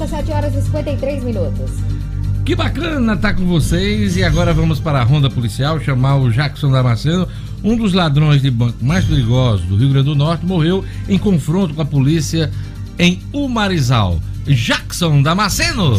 Volta, 7 horas e 53 minutos. Que bacana estar tá com vocês e agora vamos para a ronda policial chamar o Jackson Damasceno, um dos ladrões de banco mais perigosos do Rio Grande do Norte, morreu em confronto com a polícia em Umarizal. Jackson Damasceno.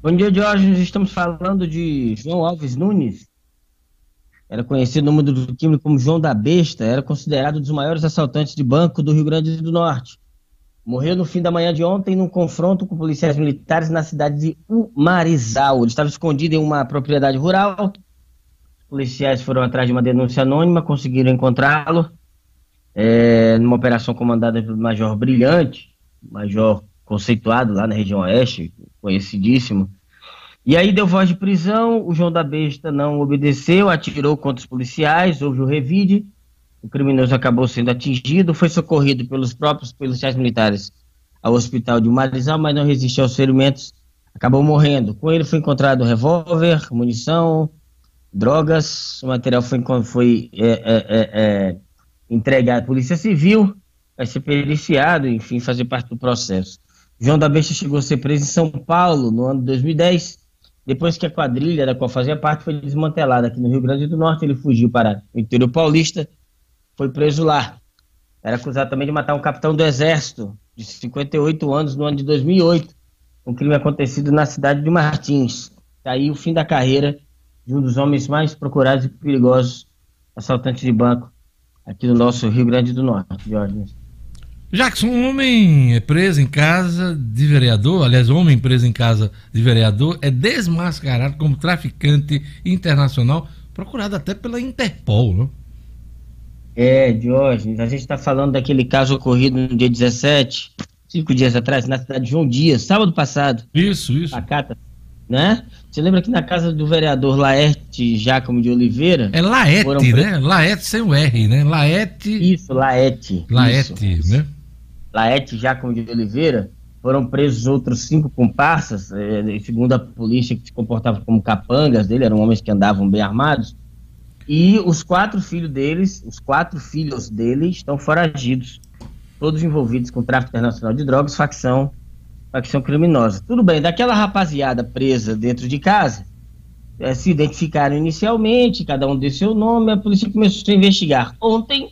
Bom dia, Jorge. Estamos falando de João Alves Nunes. Era conhecido no mundo do crime como João da Besta. Era considerado um dos maiores assaltantes de banco do Rio Grande do Norte. Morreu no fim da manhã de ontem num confronto com policiais militares na cidade de Umarizal. Ele estava escondido em uma propriedade rural. Os policiais foram atrás de uma denúncia anônima, conseguiram encontrá-lo. É, numa operação comandada pelo Major Brilhante, Major conceituado lá na região oeste, conhecidíssimo. E aí deu voz de prisão, o João da Besta não obedeceu, atirou contra os policiais, houve o revide, o criminoso acabou sendo atingido, foi socorrido pelos próprios policiais militares ao hospital de Marizal, mas não resistiu aos ferimentos, acabou morrendo. Com ele foi encontrado revólver, munição, drogas, o material foi, foi é, é, é, é entregue à Polícia Civil, vai ser periciado, enfim, fazer parte do processo. João da Besta chegou a ser preso em São Paulo no ano de 2010, depois que a quadrilha da qual fazia parte foi desmantelada aqui no Rio Grande do Norte, ele fugiu para o interior paulista, foi preso lá. Era acusado também de matar um capitão do exército de 58 anos no ano de 2008, um crime acontecido na cidade de Martins. Tá aí o fim da carreira de um dos homens mais procurados e perigosos assaltantes de banco aqui no nosso Rio Grande do Norte, Jorge. Jackson, um homem preso em casa de vereador, aliás, um homem preso em casa de vereador, é desmascarado como traficante internacional, procurado até pela Interpol, não? É, Diógenes, a gente está falando daquele caso ocorrido no dia 17, cinco dias atrás, na cidade de João Dias, sábado passado. Isso, isso. Cata, né? Você lembra que na casa do vereador Laerte Jacomo de Oliveira? É Laete, né? Laete sem o R, né? Laete. Isso, Laete. Laete, isso, né? Laete Jacomo de Oliveira, foram presos outros cinco comparsas, eh, segundo a polícia, que se comportavam como capangas dele, eram homens que andavam bem armados. E os quatro filhos deles, os quatro filhos dele estão foragidos, todos envolvidos com tráfico internacional de drogas, facção, facção criminosa. Tudo bem, daquela rapaziada presa dentro de casa, eh, se identificaram inicialmente, cada um deu seu nome, a polícia começou a investigar. Ontem,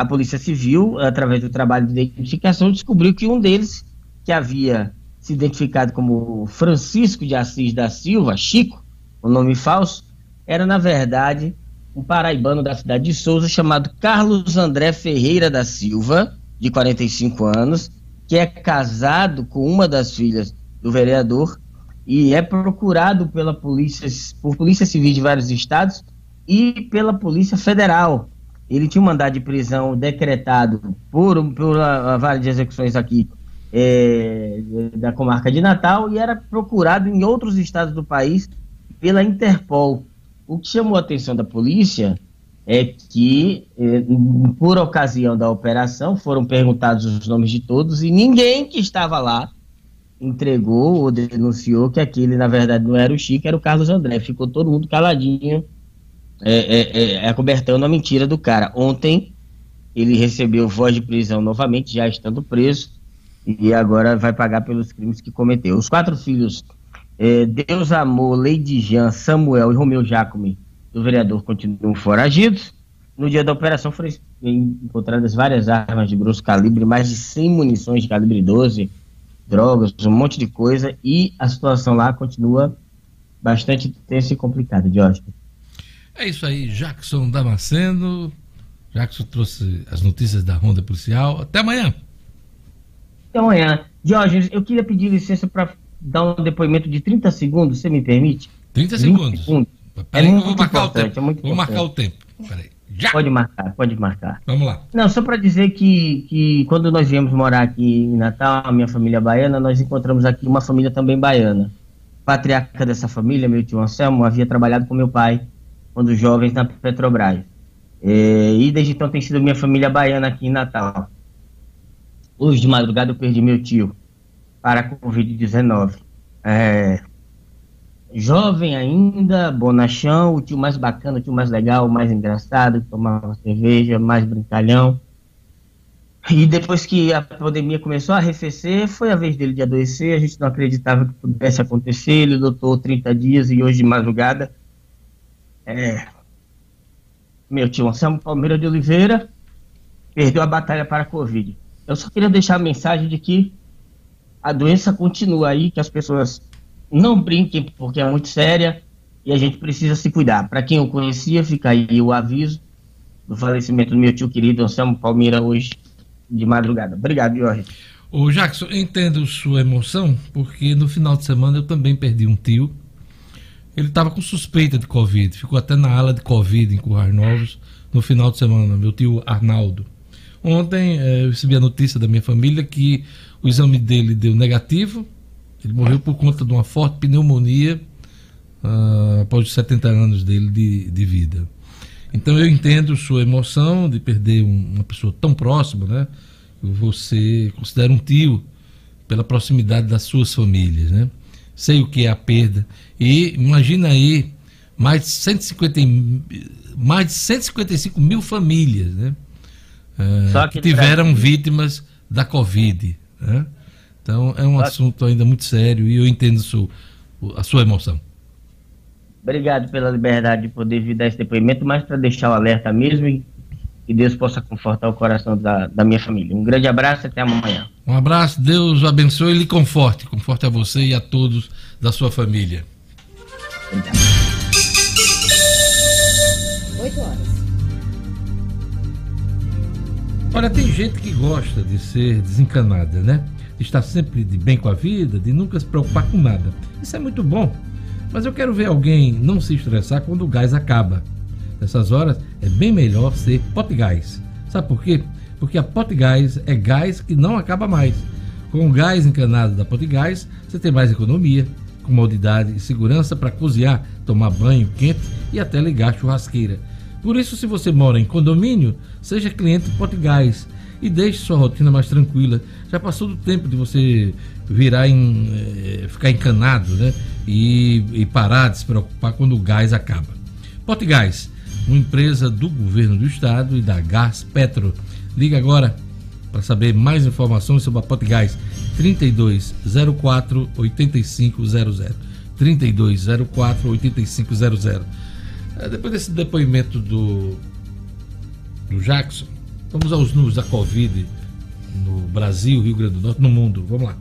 a Polícia Civil, através do trabalho de identificação, descobriu que um deles, que havia se identificado como Francisco de Assis da Silva, Chico, o nome falso, era na verdade um paraibano da cidade de Souza chamado Carlos André Ferreira da Silva, de 45 anos, que é casado com uma das filhas do vereador e é procurado pela polícia, por polícia civil de vários estados e pela polícia federal ele tinha um mandado de prisão decretado por, por a, a de Execuções aqui é, da comarca de Natal e era procurado em outros estados do país pela Interpol. O que chamou a atenção da polícia é que, eh, por ocasião da operação, foram perguntados os nomes de todos e ninguém que estava lá entregou ou denunciou que aquele, na verdade, não era o Chico, era o Carlos André. Ficou todo mundo caladinho, é, é, é, acobertando a mentira do cara. Ontem, ele recebeu voz de prisão novamente, já estando preso, e agora vai pagar pelos crimes que cometeu. Os quatro filhos, é, Deus Amor, Lady Jean, Samuel e Romeu Jacome, do vereador, continuam foragidos. No dia da operação foram encontradas várias armas de grosso calibre, mais de 100 munições de calibre 12, drogas, um monte de coisa, e a situação lá continua bastante tensa e complicada, Jorge. É isso aí, Jackson Damasceno. Jackson trouxe as notícias da Ronda Policial. Até amanhã. Até amanhã. Jorge, eu queria pedir licença para dar um depoimento de 30 segundos, você me permite? 30 segundos. segundos. Peraí, é vou marcar o tempo. É vou marcar o tempo. Peraí. Já. Pode marcar, pode marcar. Vamos lá. Não, só para dizer que, que quando nós viemos morar aqui em Natal, a minha família é baiana, nós encontramos aqui uma família também baiana. patriarca dessa família, meu tio Anselmo, havia trabalhado com meu pai quando jovens na Petrobras. É, e desde então tem sido minha família baiana aqui em Natal. Hoje de madrugada eu perdi meu tio para a Covid-19. É, jovem ainda, bonachão, o tio mais bacana, o tio mais legal, o mais engraçado, que tomava cerveja, mais brincalhão. E depois que a pandemia começou a arrefecer, foi a vez dele de adoecer, a gente não acreditava que pudesse acontecer, ele lutou 30 dias e hoje de madrugada, é, meu tio Anselmo Palmeira de Oliveira perdeu a batalha para a Covid. Eu só queria deixar a mensagem de que a doença continua aí, que as pessoas não brinquem porque é muito séria e a gente precisa se cuidar. Para quem eu conhecia, fica aí o aviso do falecimento do meu tio querido Anselmo Palmeira hoje de madrugada. Obrigado, Jorge. O Jackson, entendo sua emoção, porque no final de semana eu também perdi um tio. Ele estava com suspeita de Covid, ficou até na ala de Covid em Currais Novos no final de semana, meu tio Arnaldo. Ontem eh, eu recebi a notícia da minha família que o exame dele deu negativo, ele morreu por conta de uma forte pneumonia uh, após os 70 anos dele de, de vida. Então eu entendo sua emoção de perder um, uma pessoa tão próxima, né? Você considera um tio pela proximidade das suas famílias, né? Sei o que é a perda. E imagina aí mais de 150, mais de 155 mil famílias, né? Uh, que tiveram vítimas da Covid. Né? Então é um assunto ainda muito sério e eu entendo a sua emoção. Obrigado pela liberdade de poder vir dar esse depoimento, mas para deixar o alerta mesmo e que Deus possa confortar o coração da, da minha família. Um grande abraço e até amanhã. Um abraço, Deus o abençoe e lhe conforte. Conforte a você e a todos da sua família. Obrigado. 8 horas. Olha, tem gente que gosta de ser desencanada, né? de estar sempre de bem com a vida, de nunca se preocupar com nada. Isso é muito bom. Mas eu quero ver alguém não se estressar quando o gás acaba. Nessas horas é bem melhor ser Potgás. Sabe por quê? Porque a Potgás é gás que não acaba mais. Com o gás encanado da Potgás, você tem mais economia, comodidade e segurança para cozinhar, tomar banho quente e até ligar a churrasqueira. Por isso, se você mora em condomínio, seja cliente Potgás e deixe sua rotina mais tranquila. Já passou do tempo de você virar em, é, ficar encanado, né? E, e, parar de se preocupar quando o gás acaba. Gás, uma empresa do governo do estado e da Gás Petro. Liga agora para saber mais informações sobre a Gás 3204 8500. 3204 8500. É, depois desse depoimento do, do Jackson, Vamos aos números da Covid no Brasil, Rio Grande do Norte, no mundo. Vamos lá.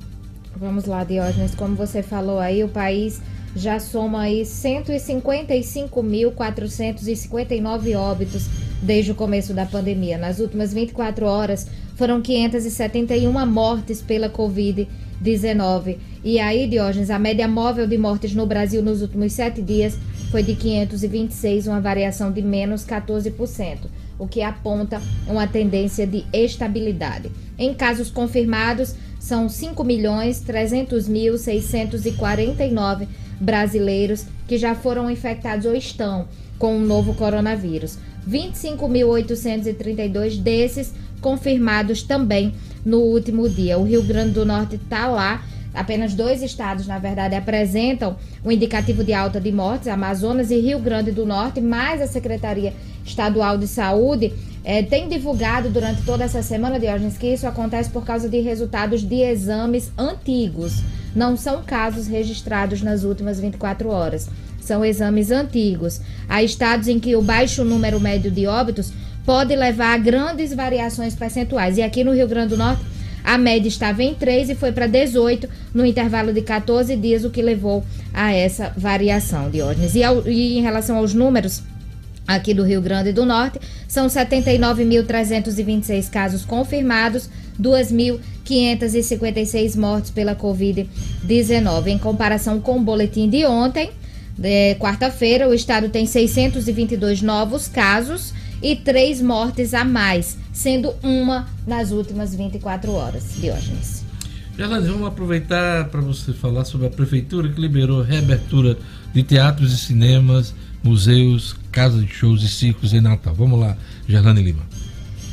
Vamos lá, Diógenes. Como você falou aí, o país já soma aí 155.459 óbitos desde o começo da pandemia. Nas últimas 24 horas, foram 571 mortes pela Covid-19. E aí, Diógenes, a média móvel de mortes no Brasil nos últimos sete dias foi de 526, uma variação de menos 14% o que aponta uma tendência de estabilidade. Em casos confirmados, são 5 milhões 300 mil 649 brasileiros que já foram infectados ou estão com o novo coronavírus. 25.832 desses confirmados também no último dia. O Rio Grande do Norte está lá. Apenas dois estados, na verdade, apresentam o indicativo de alta de mortes, Amazonas e Rio Grande do Norte, mas a Secretaria Estadual de Saúde é, tem divulgado durante toda essa semana, Diógenes, que isso acontece por causa de resultados de exames antigos. Não são casos registrados nas últimas 24 horas. São exames antigos. Há estados em que o baixo número médio de óbitos pode levar a grandes variações percentuais. E aqui no Rio Grande do Norte, a média estava em 3 e foi para 18 no intervalo de 14 dias, o que levou a essa variação, Diógenes. E, ao, e em relação aos números aqui do Rio Grande do Norte, são 79.326 casos confirmados, 2.556 mortes pela Covid-19. Em comparação com o boletim de ontem, quarta-feira, o estado tem 622 novos casos e três mortes a mais, sendo uma nas últimas 24 horas. Diógenes. Gerlane, vamos aproveitar para você falar sobre a prefeitura que liberou reabertura de teatros e cinemas, museus, casas de shows e circos em Natal. Vamos lá, Gerlane Lima.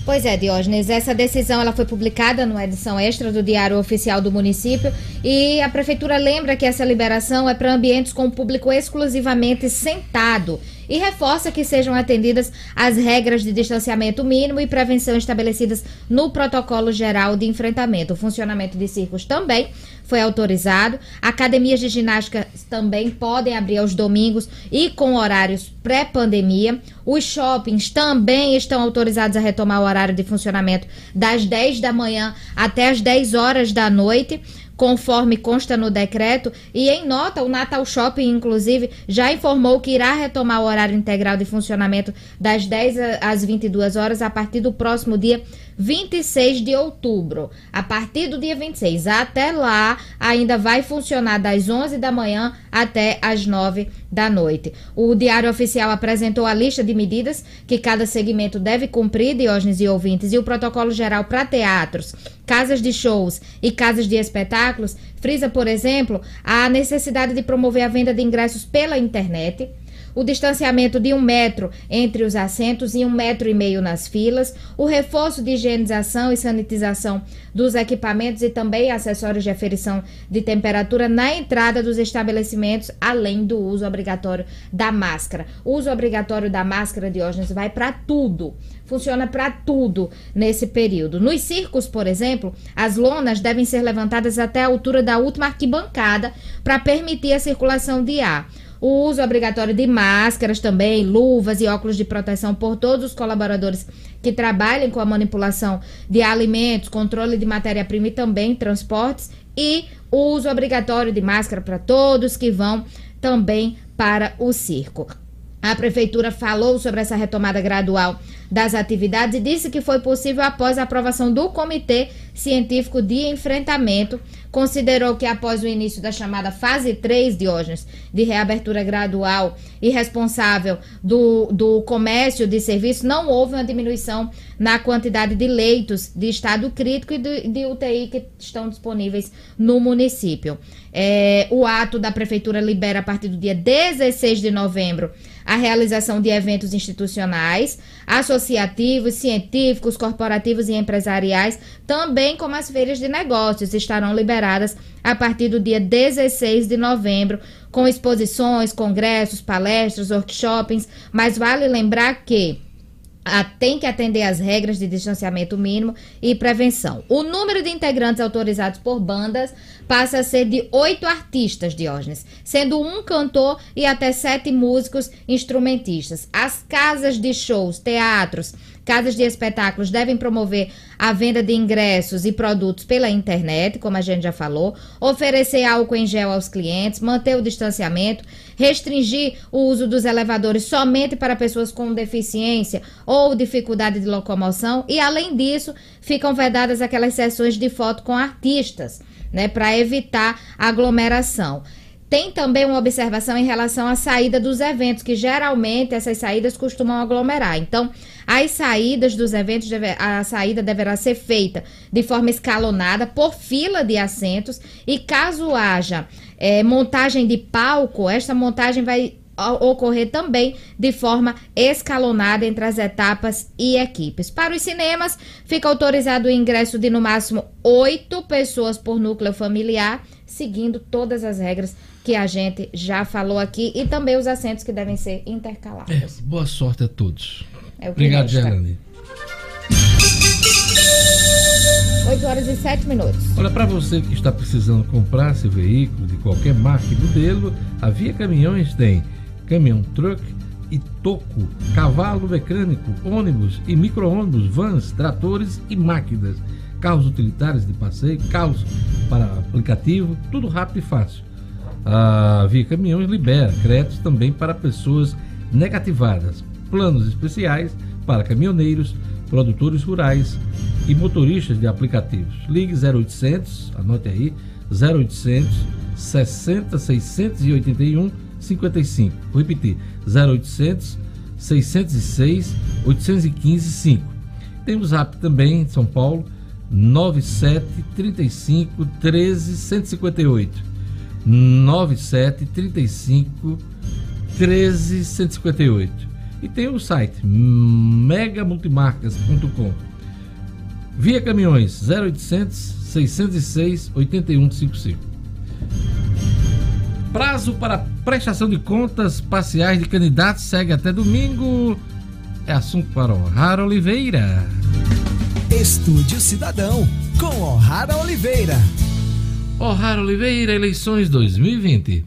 Pois é, Diógenes, essa decisão ela foi publicada numa edição extra do Diário Oficial do município e a prefeitura lembra que essa liberação é para ambientes com público exclusivamente sentado e reforça que sejam atendidas as regras de distanciamento mínimo e prevenção estabelecidas no protocolo geral de enfrentamento. O funcionamento de circos também foi autorizado. Academias de ginástica também podem abrir aos domingos e com horários pré-pandemia. Os shoppings também estão autorizados a retomar o horário de funcionamento das 10 da manhã até as 10 horas da noite conforme consta no decreto, e em nota, o Natal Shopping, inclusive, já informou que irá retomar o horário integral de funcionamento das 10 às 22 horas a partir do próximo dia 26 de outubro. A partir do dia 26 até lá, ainda vai funcionar das 11 da manhã até as 9 da noite. O Diário Oficial apresentou a lista de medidas que cada segmento deve cumprir, Diógenes e ouvintes, e o protocolo geral para teatros, casas de shows e casas de espetáculos frisa, por exemplo, a necessidade de promover a venda de ingressos pela internet o distanciamento de um metro entre os assentos e um metro e meio nas filas, o reforço de higienização e sanitização dos equipamentos e também acessórios de aferição de temperatura na entrada dos estabelecimentos, além do uso obrigatório da máscara. O uso obrigatório da máscara, Diógenes, vai para tudo funciona para tudo nesse período. Nos circos, por exemplo, as lonas devem ser levantadas até a altura da última arquibancada para permitir a circulação de ar. O uso obrigatório de máscaras também, luvas e óculos de proteção por todos os colaboradores que trabalhem com a manipulação de alimentos, controle de matéria-prima e também transportes. E o uso obrigatório de máscara para todos que vão também para o circo. A prefeitura falou sobre essa retomada gradual das atividades e disse que foi possível após a aprovação do Comitê Científico de Enfrentamento. Considerou que após o início da chamada fase 3, Diógenes, de reabertura gradual e responsável do, do comércio de serviços, não houve uma diminuição na quantidade de leitos de estado crítico e de, de UTI que estão disponíveis no município. É, o ato da prefeitura libera a partir do dia 16 de novembro a realização de eventos institucionais, associativos, científicos, corporativos e empresariais, também como as feiras de negócios, estarão liberadas a partir do dia 16 de novembro, com exposições, congressos, palestras, workshops, mas vale lembrar que tem que atender às regras de distanciamento mínimo e prevenção. O número de integrantes autorizados por bandas passa a ser de oito artistas, Diógenes, sendo um cantor e até sete músicos instrumentistas. As casas de shows, teatros, Casas de espetáculos devem promover a venda de ingressos e produtos pela internet, como a gente já falou, oferecer álcool em gel aos clientes, manter o distanciamento, restringir o uso dos elevadores somente para pessoas com deficiência ou dificuldade de locomoção e, além disso, ficam vedadas aquelas sessões de foto com artistas, né, para evitar aglomeração. Tem também uma observação em relação à saída dos eventos, que geralmente essas saídas costumam aglomerar. Então, as saídas dos eventos, a saída deverá ser feita de forma escalonada por fila de assentos e caso haja é, montagem de palco, esta montagem vai ocorrer também de forma escalonada entre as etapas e equipes. Para os cinemas, fica autorizado o ingresso de no máximo oito pessoas por núcleo familiar, seguindo todas as regras que a gente já falou aqui e também os assentos que devem ser intercalados. É, boa sorte a todos. É Obrigado, Gerane. 8 horas e 7 minutos. Olha, para você que está precisando comprar esse veículo de qualquer marca e modelo, a Via Caminhões tem caminhão truck e toco, cavalo mecânico, ônibus e micro-ônibus, vans, tratores e máquinas, carros utilitários de passeio, carros para aplicativo, tudo rápido e fácil. A Via Caminhões libera créditos também para pessoas negativadas, planos especiais para caminhoneiros, produtores rurais e motoristas de aplicativos. Ligue 0800, anote aí, 0800 60 681 55. Vou repetir: 0800 606 815 5. Tem o Zap também em São Paulo, 97 35 13 158. 97 35 13 158. E tem o site megamultimarcas.com. Via Caminhões 0800 606 8155. Prazo para prestação de contas parciais de candidatos segue até domingo. É assunto para O'Hara Oliveira. Estúdio Cidadão, com O'Hara Oliveira. O'Hara Oliveira, eleições 2020.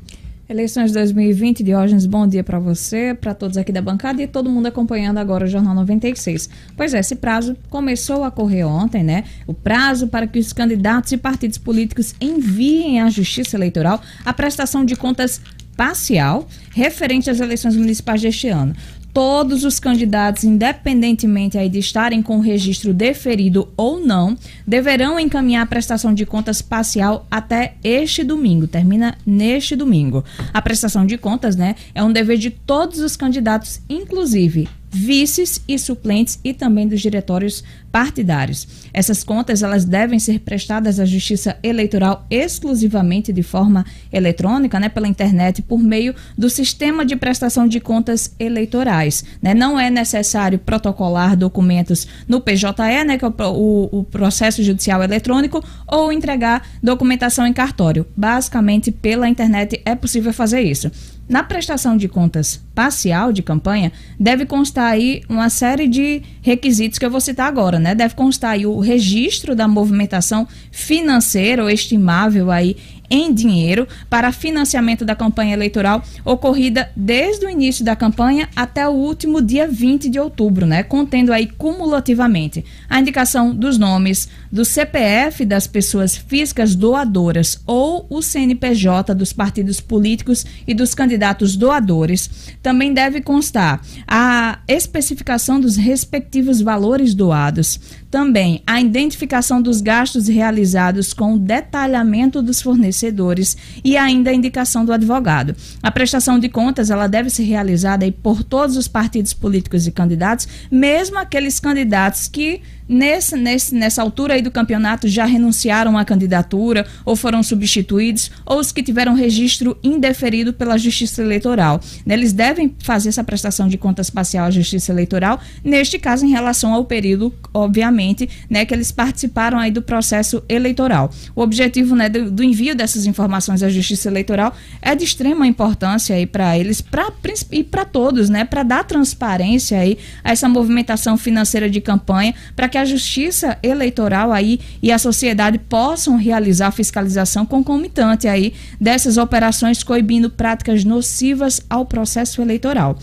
Eleições 2020, Diógenes, bom dia para você, para todos aqui da bancada e todo mundo acompanhando agora o Jornal 96. Pois é, esse prazo começou a correr ontem, né? O prazo para que os candidatos e partidos políticos enviem à Justiça Eleitoral a prestação de contas parcial referente às eleições municipais deste ano todos os candidatos, independentemente aí de estarem com o registro deferido ou não, deverão encaminhar a prestação de contas parcial até este domingo. Termina neste domingo. A prestação de contas, né, é um dever de todos os candidatos, inclusive vices e suplentes e também dos diretórios partidários. Essas contas elas devem ser prestadas à Justiça Eleitoral exclusivamente de forma eletrônica, né, pela internet, por meio do sistema de prestação de contas eleitorais. Né? Não é necessário protocolar documentos no PJE, né, que é o, o, o processo judicial eletrônico, ou entregar documentação em cartório. Basicamente, pela internet é possível fazer isso. Na prestação de contas parcial de campanha, deve constar aí uma série de requisitos que eu vou citar agora, né? Deve constar aí o registro da movimentação financeira ou estimável aí em dinheiro para financiamento da campanha eleitoral ocorrida desde o início da campanha até o último dia 20 de outubro, né? Contendo aí cumulativamente a indicação dos nomes do CPF das pessoas físicas doadoras ou o CNPJ dos partidos políticos e dos candidatos doadores. Também deve constar a especificação dos respectivos valores doados, também a identificação dos gastos realizados com o detalhamento dos fornecedores e ainda a indicação do advogado. A prestação de contas ela deve ser realizada por todos os partidos políticos e candidatos, mesmo aqueles candidatos que nesse, nesse, nessa altura aí do campeonato já renunciaram à candidatura ou foram substituídos, ou os que tiveram registro indeferido pela Justiça Eleitoral. Eles devem fazer essa prestação de contas parcial à Justiça Eleitoral, neste caso em relação ao período, obviamente, né, que eles participaram aí do processo eleitoral. O objetivo né, do, do envio dessas informações à Justiça Eleitoral é de extrema importância aí para eles pra, e para todos, né, para dar transparência aí a essa movimentação financeira de campanha, para que a justiça eleitoral aí e a sociedade possam realizar fiscalização concomitante aí dessas operações coibindo práticas nocivas ao processo eleitoral.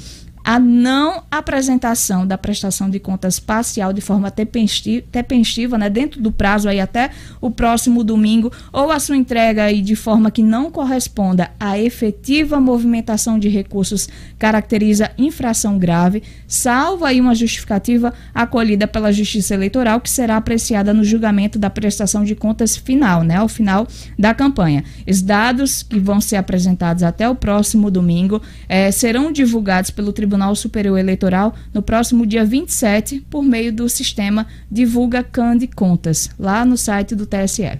A não apresentação da prestação de contas parcial de forma tempestiva, né, dentro do prazo aí até o próximo domingo, ou a sua entrega aí de forma que não corresponda à efetiva movimentação de recursos caracteriza infração grave, salvo aí uma justificativa acolhida pela Justiça Eleitoral que será apreciada no julgamento da prestação de contas final, né, ao final da campanha. Os dados que vão ser apresentados até o próximo domingo eh, serão divulgados pelo Tribunal Superior Eleitoral no próximo dia 27 por meio do sistema Divulga Cande Contas, lá no site do TSE.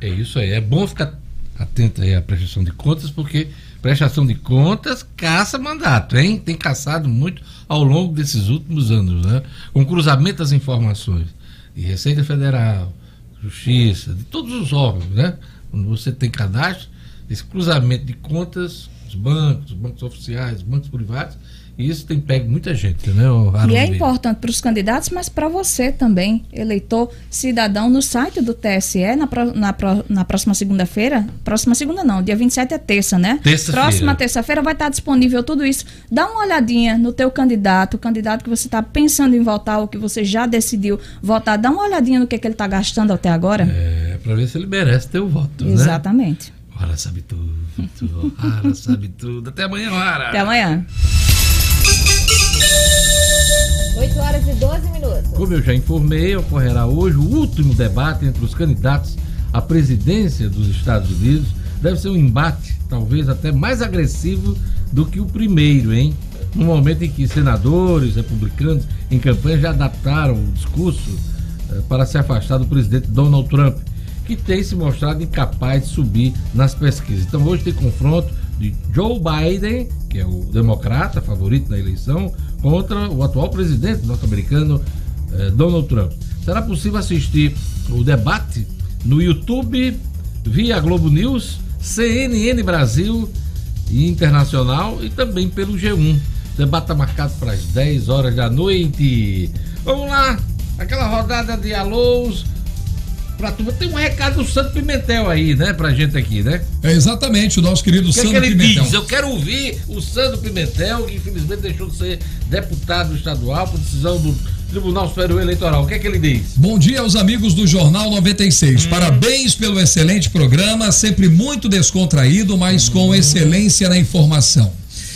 É isso aí. É bom ficar atento aí à prestação de contas, porque prestação de contas caça mandato, hein? Tem caçado muito ao longo desses últimos anos, né? Com cruzamento das informações de Receita Federal, Justiça, de todos os órgãos, né? Quando você tem cadastro, esse cruzamento de contas, os bancos, os bancos oficiais, os bancos privados, e isso tem pego muita gente, né? E é importante para os candidatos, mas para você também, eleitor, cidadão, no site do TSE, na, pro, na, pro, na próxima segunda-feira, próxima segunda não, dia 27 é terça, né? Terça-feira. Próxima terça-feira vai estar disponível tudo isso. Dá uma olhadinha no teu candidato, o candidato que você está pensando em votar ou que você já decidiu votar, dá uma olhadinha no que, que ele está gastando até agora. É, para ver se ele merece teu voto, né? Exatamente. Né? Ora sabe tudo, Ora sabe tudo. Até amanhã, Ora. Até amanhã. 8 horas e 12 minutos. Como eu já informei, ocorrerá hoje o último debate entre os candidatos à presidência dos Estados Unidos. Deve ser um embate, talvez até mais agressivo do que o primeiro, hein? No momento em que senadores republicanos em campanha já adaptaram o discurso eh, para se afastar do presidente Donald Trump, que tem se mostrado incapaz de subir nas pesquisas. Então hoje tem confronto de Joe Biden, que é o democrata favorito na eleição, contra o atual presidente norte-americano eh, Donald Trump. Será possível assistir o debate no YouTube, via Globo News, CNN Brasil e Internacional e também pelo G1. O debate está marcado para as 10 horas da noite. Vamos lá, aquela rodada de alôs pra turma. Tem um recado do Santo Pimentel aí, né, pra gente aqui, né? É exatamente, o nosso querido o que Santo é que ele Pimentel. diz? Eu quero ouvir o Santo Pimentel, que infelizmente deixou de ser deputado estadual por decisão do Tribunal Superior Eleitoral. O que é que ele diz? Bom dia aos amigos do Jornal 96. Hum. Parabéns pelo excelente programa, sempre muito descontraído, mas com excelência na informação.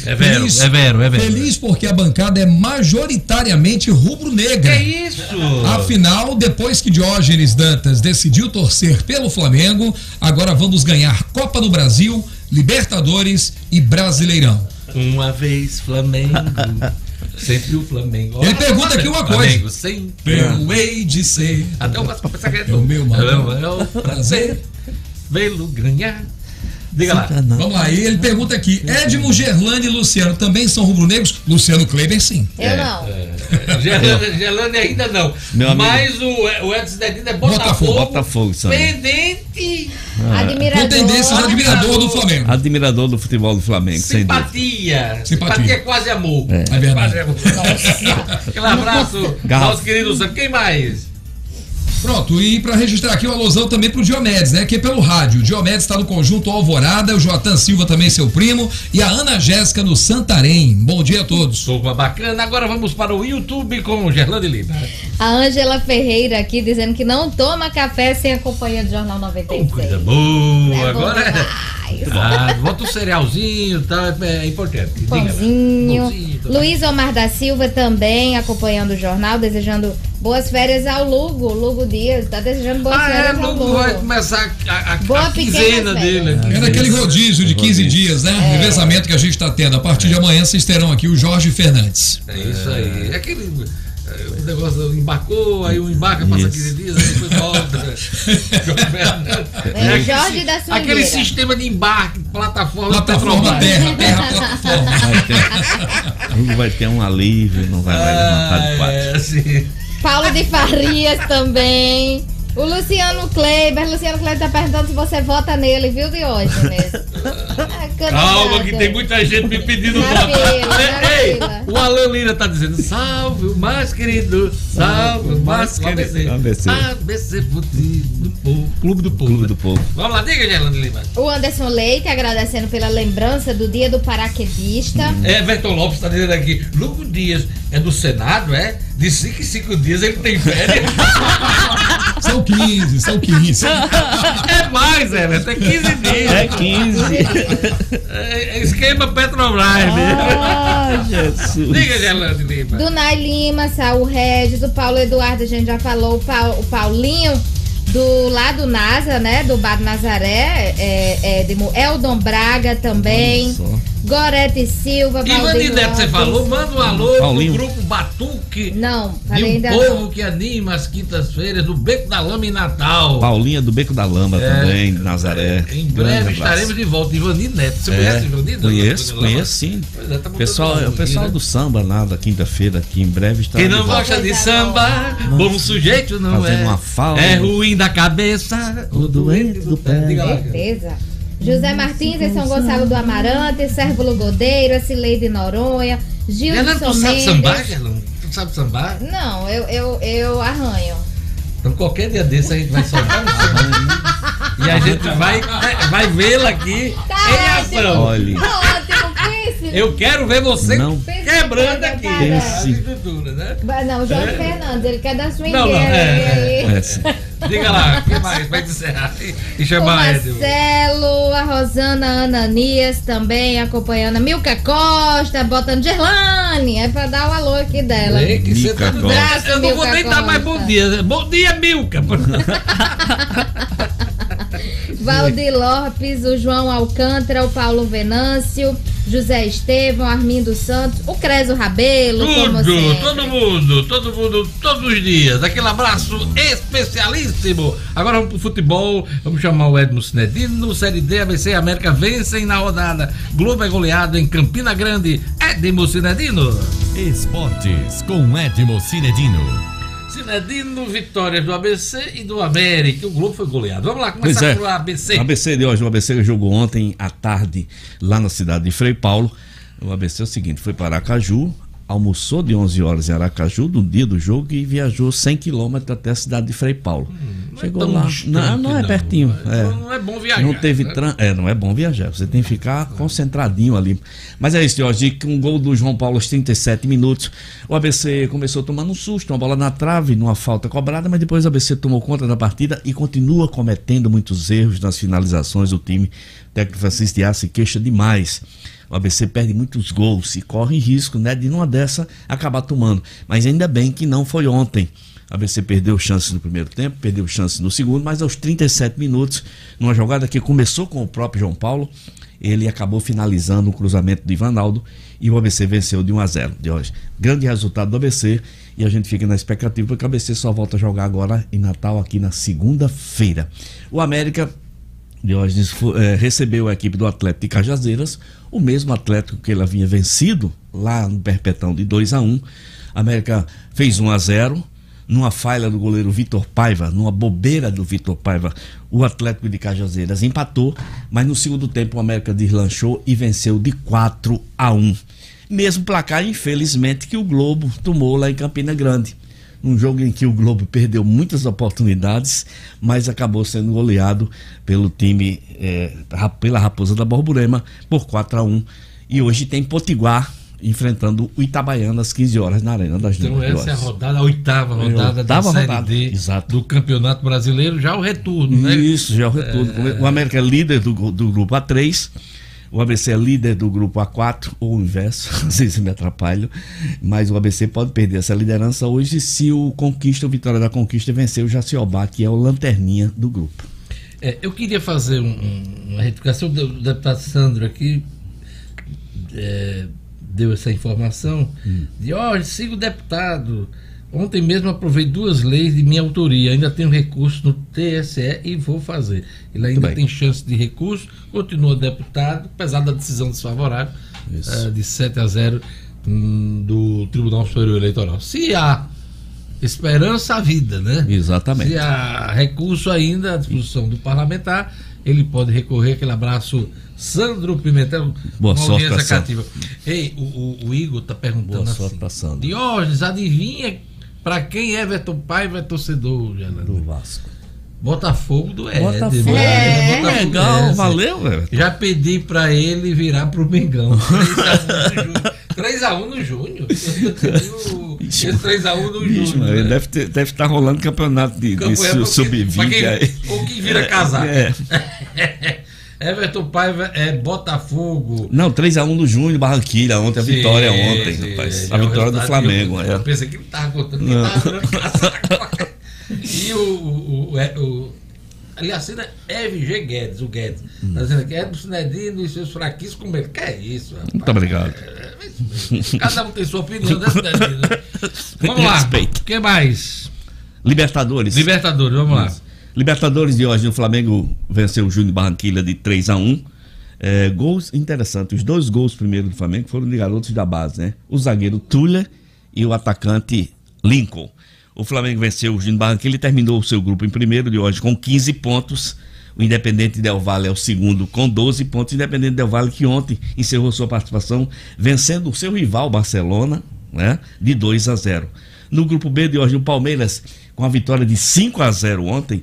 É vero, é vero, é vero. Feliz porque a bancada é majoritariamente rubro-negra. Que isso? Afinal, depois que Diógenes Dantas decidiu torcer pelo Flamengo, agora vamos ganhar Copa do Brasil, Libertadores e Brasileirão. Uma vez Flamengo, sempre o Flamengo. Ele pergunta aqui uma coisa. Flamengo sempre Eu hei de ser. Até o Vasco que é É o meu maior prazer vê-lo ganhar. Diga lá. Vamos lá, e ele pergunta aqui: Edmo, Gerlane e Luciano também são rubro-negros? Luciano Kleber, sim. Eu não. Gelane, Gelane ainda não. Meu amigo. Mas o, o Edson Dedinho é Botafogo. Botafogo, sabe? Pendente. Admirador. Com tendências admirador do Flamengo. Admirador do futebol do Flamengo, sem dúvida. Simpatia. Simpatia. Simpatia é quase amor. É. É verdade. Quase amor. Aquele abraço, nosso querido Sam. Quem mais? Pronto, e para registrar aqui uma alusão também pro Diomedes, né? Que é pelo rádio. O Diomedes está no conjunto Alvorada, o Joatan Silva também seu primo e a Ana Jéssica no Santarém. Bom dia a todos. Turma bacana. Agora vamos para o YouTube com Gerlane Lima. A Ângela Ferreira aqui dizendo que não toma café sem a companhia do Jornal 96. Coisa boa. É Agora é. Ah, bota um cerealzinho e tal, é importante. Pãozinho. Pãozinho, tá. Luiz Omar da Silva também acompanhando o jornal, desejando boas férias ao Lugo. Lugo Dias, tá desejando boas Ah, é, férias ao Lugo Lugo. vai começar a, a, Boa a quinzena dele. É naquele rodízio de 15 dias, né? Revezamento que a gente está tendo. A partir de amanhã vocês terão aqui o Jorge Fernandes. É isso aí. É aquele é, o negócio embarcou, aí o embarca, passa Isso. 15 dias, aí depois volta. É o Jorge da Swingueira. Aquele sistema de embarque, plataforma, Plataforma. Terra, Terra Plataforma. Vai ter, Hugo vai ter um alívio, não vai mais levantar de Ah, quatro. é. Paulo de Farias também. O Luciano Kleiber. Luciano Kleiber tá perguntando se você vota nele, viu, Diógenes? É, Calma, que tem muita gente me pedindo voto. Ei, o Alan Lira tá dizendo: salve o mais querido, salve o mais querido. ABC. ABC do Povo, Clube do Povo. Clube do Povo. Vamos lá, diga, Gelane Lima. O Anderson Leite agradecendo pela lembrança do dia do paraquedista. É, Everton Lopes está dizendo aqui, Lugo Dias é do Senado, é? De 5 em 5 dias ele tem férias. São 15, são 15. é mais, Everton, é 15 dias. É 15. É, é esquema Petrobras. né? Ah, Jesus. Diga, Gelane Lima. Do Nai Lima, Saul Regis, o Paulo Eduardo, a gente já falou, o, Pau- o Paulinho do lá do NASA, né? Do Bar Nazaré, é, é, de Eldon Braga também. Olha só. Gorete Silva, Ivani Valdir Neto, você falou? Manda um alô Paulinho. pro grupo Batuque. Não, falei um ainda povo não. que anima as quintas-feiras do Beco da Lama em Natal. Paulinha do Beco da Lamba É. também, de Nazaré. Em Grande breve abraço. estaremos de volta. Ivani Neto. Você É, conhece Ivani Neto? Conheço, Lama? conheço sim. Pois é, tá Pessoal, lá o pessoal aqui, do né? samba lá da quinta-feira aqui em breve está Quem de não volta. gosta de samba, bom sujeito não Fazendo é. uma falta. É ruim da cabeça, o doente do pé. Diga lá. Certeza. José Martins em São Gonçalo do Amarante, Sérvulo Godeiro, Cileide Noronha, Ela Gilson não sabe sambar. Gelão? Tu não sabe sambar? Não, eu, eu, eu arranho. Então qualquer dia desse a gente vai soltar um samba. E a gente vai, vai vê-la aqui em ação. Olha, Tá. Eu quero ver você Não. quebrando aqui. Pense. né? Não, o Jorge É. Fernandes, ele quer dar swingueira. Não, não, é, ele- é, sim. Diga lá, o que mais? Vai encerrar e O chamar Edil. Marcelo, a Rosana Ananias também acompanhando. A Milka Costa, botando Gerlane. É pra dar o alô aqui dela. Ei, que você tá Costa. braço, Eu não vou Milka nem dar mais bom dia. Bom dia, Milka. Valdir Lopes, o João Alcântara, o Paulo Venâncio, José Estevão, Armindo Santos, o Creso Rabelo, Tudo, todo mundo, todo mundo, todos os dias. Aquele abraço especialíssimo. Agora vamos pro futebol. Vamos chamar o Edmo Cinedino. Série D, ABC América vencem na rodada. Globo é goleado em Campina Grande. Edmo Cinedino. Esportes com Edmo Cinedino. Cinedino, vitórias do ABC e do América. O Globo foi goleado. Vamos lá, começar é. pro ABC. O ABC de hoje, o ABC jogou ontem à tarde lá na cidade de Frei Paulo. O ABC é o seguinte, foi para Aracaju, almoçou de 11 horas em Aracaju no dia do jogo e viajou 100 quilômetros até a cidade de Frei Paulo. Chegou é lá, não, não é pertinho. Não- é. não é bom viajar, Não teve né? tran... é, não é bom viajar. Você tem que ficar concentradinho ali. Mas é isso, Jorge, com um gol do João Paulo aos 37 minutos. O ABC começou tomando um susto, uma bola na trave, numa falta cobrada, mas depois o ABC tomou conta da partida e continua cometendo muitos erros nas finalizações do time. O técnico Francisco Dias se queixa demais. O ABC perde muitos gols e corre risco, né, de numa dessa acabar tomando. Mas ainda bem que não foi ontem. O ABC perdeu chances no primeiro tempo, perdeu chances no segundo, mas aos 37 minutos, numa jogada que começou com o próprio João Paulo, ele acabou finalizando o cruzamento de Ivanaldo e o ABC venceu de 1 a 0 de hoje. Grande resultado do ABC e a gente fica na expectativa porque o ABC só volta a jogar agora em Natal aqui na segunda-feira. O América Diógenes eh, recebeu a equipe do Atlético de Cajazeiras, o mesmo Atlético que ele havia vencido lá no Perpetão de 2 a 1 A América fez 1 a 0 numa falha do goleiro Vitor Paiva, numa bobeira do Vitor Paiva, o Atlético de Cajazeiras empatou, mas no segundo tempo o América deslanchou e venceu de 4 a 1 Mesmo placar, infelizmente, que o Globo tomou lá em Campina Grande um jogo em que o Globo perdeu muitas oportunidades, mas acabou sendo goleado pelo time, ra- pela Raposa da Borborema, por 4 a 1 E hoje tem Potiguar enfrentando o Itabaiana às 15 horas na Arena das Então essa é a rodada, a oitava É, rodada oitava da Série rodada, D exato. do Campeonato Brasileiro, já o retorno, né? Isso, já é o retorno. O América é líder do, do grupo A3. O ABC é líder do grupo A4, ou o inverso, às vezes me atrapalho. Mas o ABC pode perder essa liderança hoje se o Conquista, o Vitória da Conquista, vencer o Jaciobá, que é o lanterninha do grupo. É, eu queria fazer um- um- uma retificação. O deputado Sandro aqui é, deu essa informação de, ó, siga o deputado. Ontem mesmo aprovei duas leis de minha autoria. Ainda tenho recurso no TSE e vou fazer. Ele ainda tem chance de recurso, continua deputado, apesar da decisão desfavorável eh, de 7 a 0 hum, do Tribunal Superior Eleitoral. Se há esperança, há vida, né? Exatamente. Se há recurso ainda à disposição do parlamentar, ele pode recorrer. Aquele abraço, Sandro Pimentel, Boa sorte cativa. Ei, o, o- o Igor está perguntando Boa assim. sorte pra Sandro. Diógenes, adivinha para quem Everton Paiva é torcedor, Jananda? Do Vasco. Botafogo do Éder. Botafogo. É, Botafogo legal, Éder. valeu, velho. Já pedi para ele virar pro Mengão. 3x1 no Júnior. 3x1 Ixi, Esse 3x1 no Júnior. né? deve ter- deve estar rolando campeonato de, de Campanha su- pra quem- pra sub-20 quem- aí. Ou que vira casaco. É. Everton Paiva é Botafogo. Não, 3x1 do Júnior, Barranquilha, ontem, a Sim, vitória ontem, sim, rapaz. é A vitória do Flamengo. que Eu, é. eu pensei que ele tava contando que Não. tava virando casaco. E o, o, o, é- o Ali assina FG Guedes, o Guedes. Tá dizendo aqui, Edmo Sinedino e seus fraquíssimos com medo. Que é isso, rapaz? Muito obrigado. Cada um tem sua opinião, né, Sinedino? Vamos lá. Respeito. O que mais? Libertadores. Libertadores, vamos lá. Libertadores de hoje, o Flamengo venceu o Júnior Barranquilla de 3 a 1 é, Gols interessantes. Os dois gols primeiro do Flamengo foram de garotos da base, né? O zagueiro Tuller e o atacante Lincoln. O Flamengo venceu o Júnior Barranquilla e terminou o seu grupo em primeiro de hoje com 15 pontos. O Independente Del Valle é o segundo com 12 pontos. O Independente Del Valle que ontem encerrou sua participação vencendo o seu rival Barcelona, né? De 2 a 0. No grupo B de hoje, o Palmeiras, com a vitória de 5 a 0 ontem,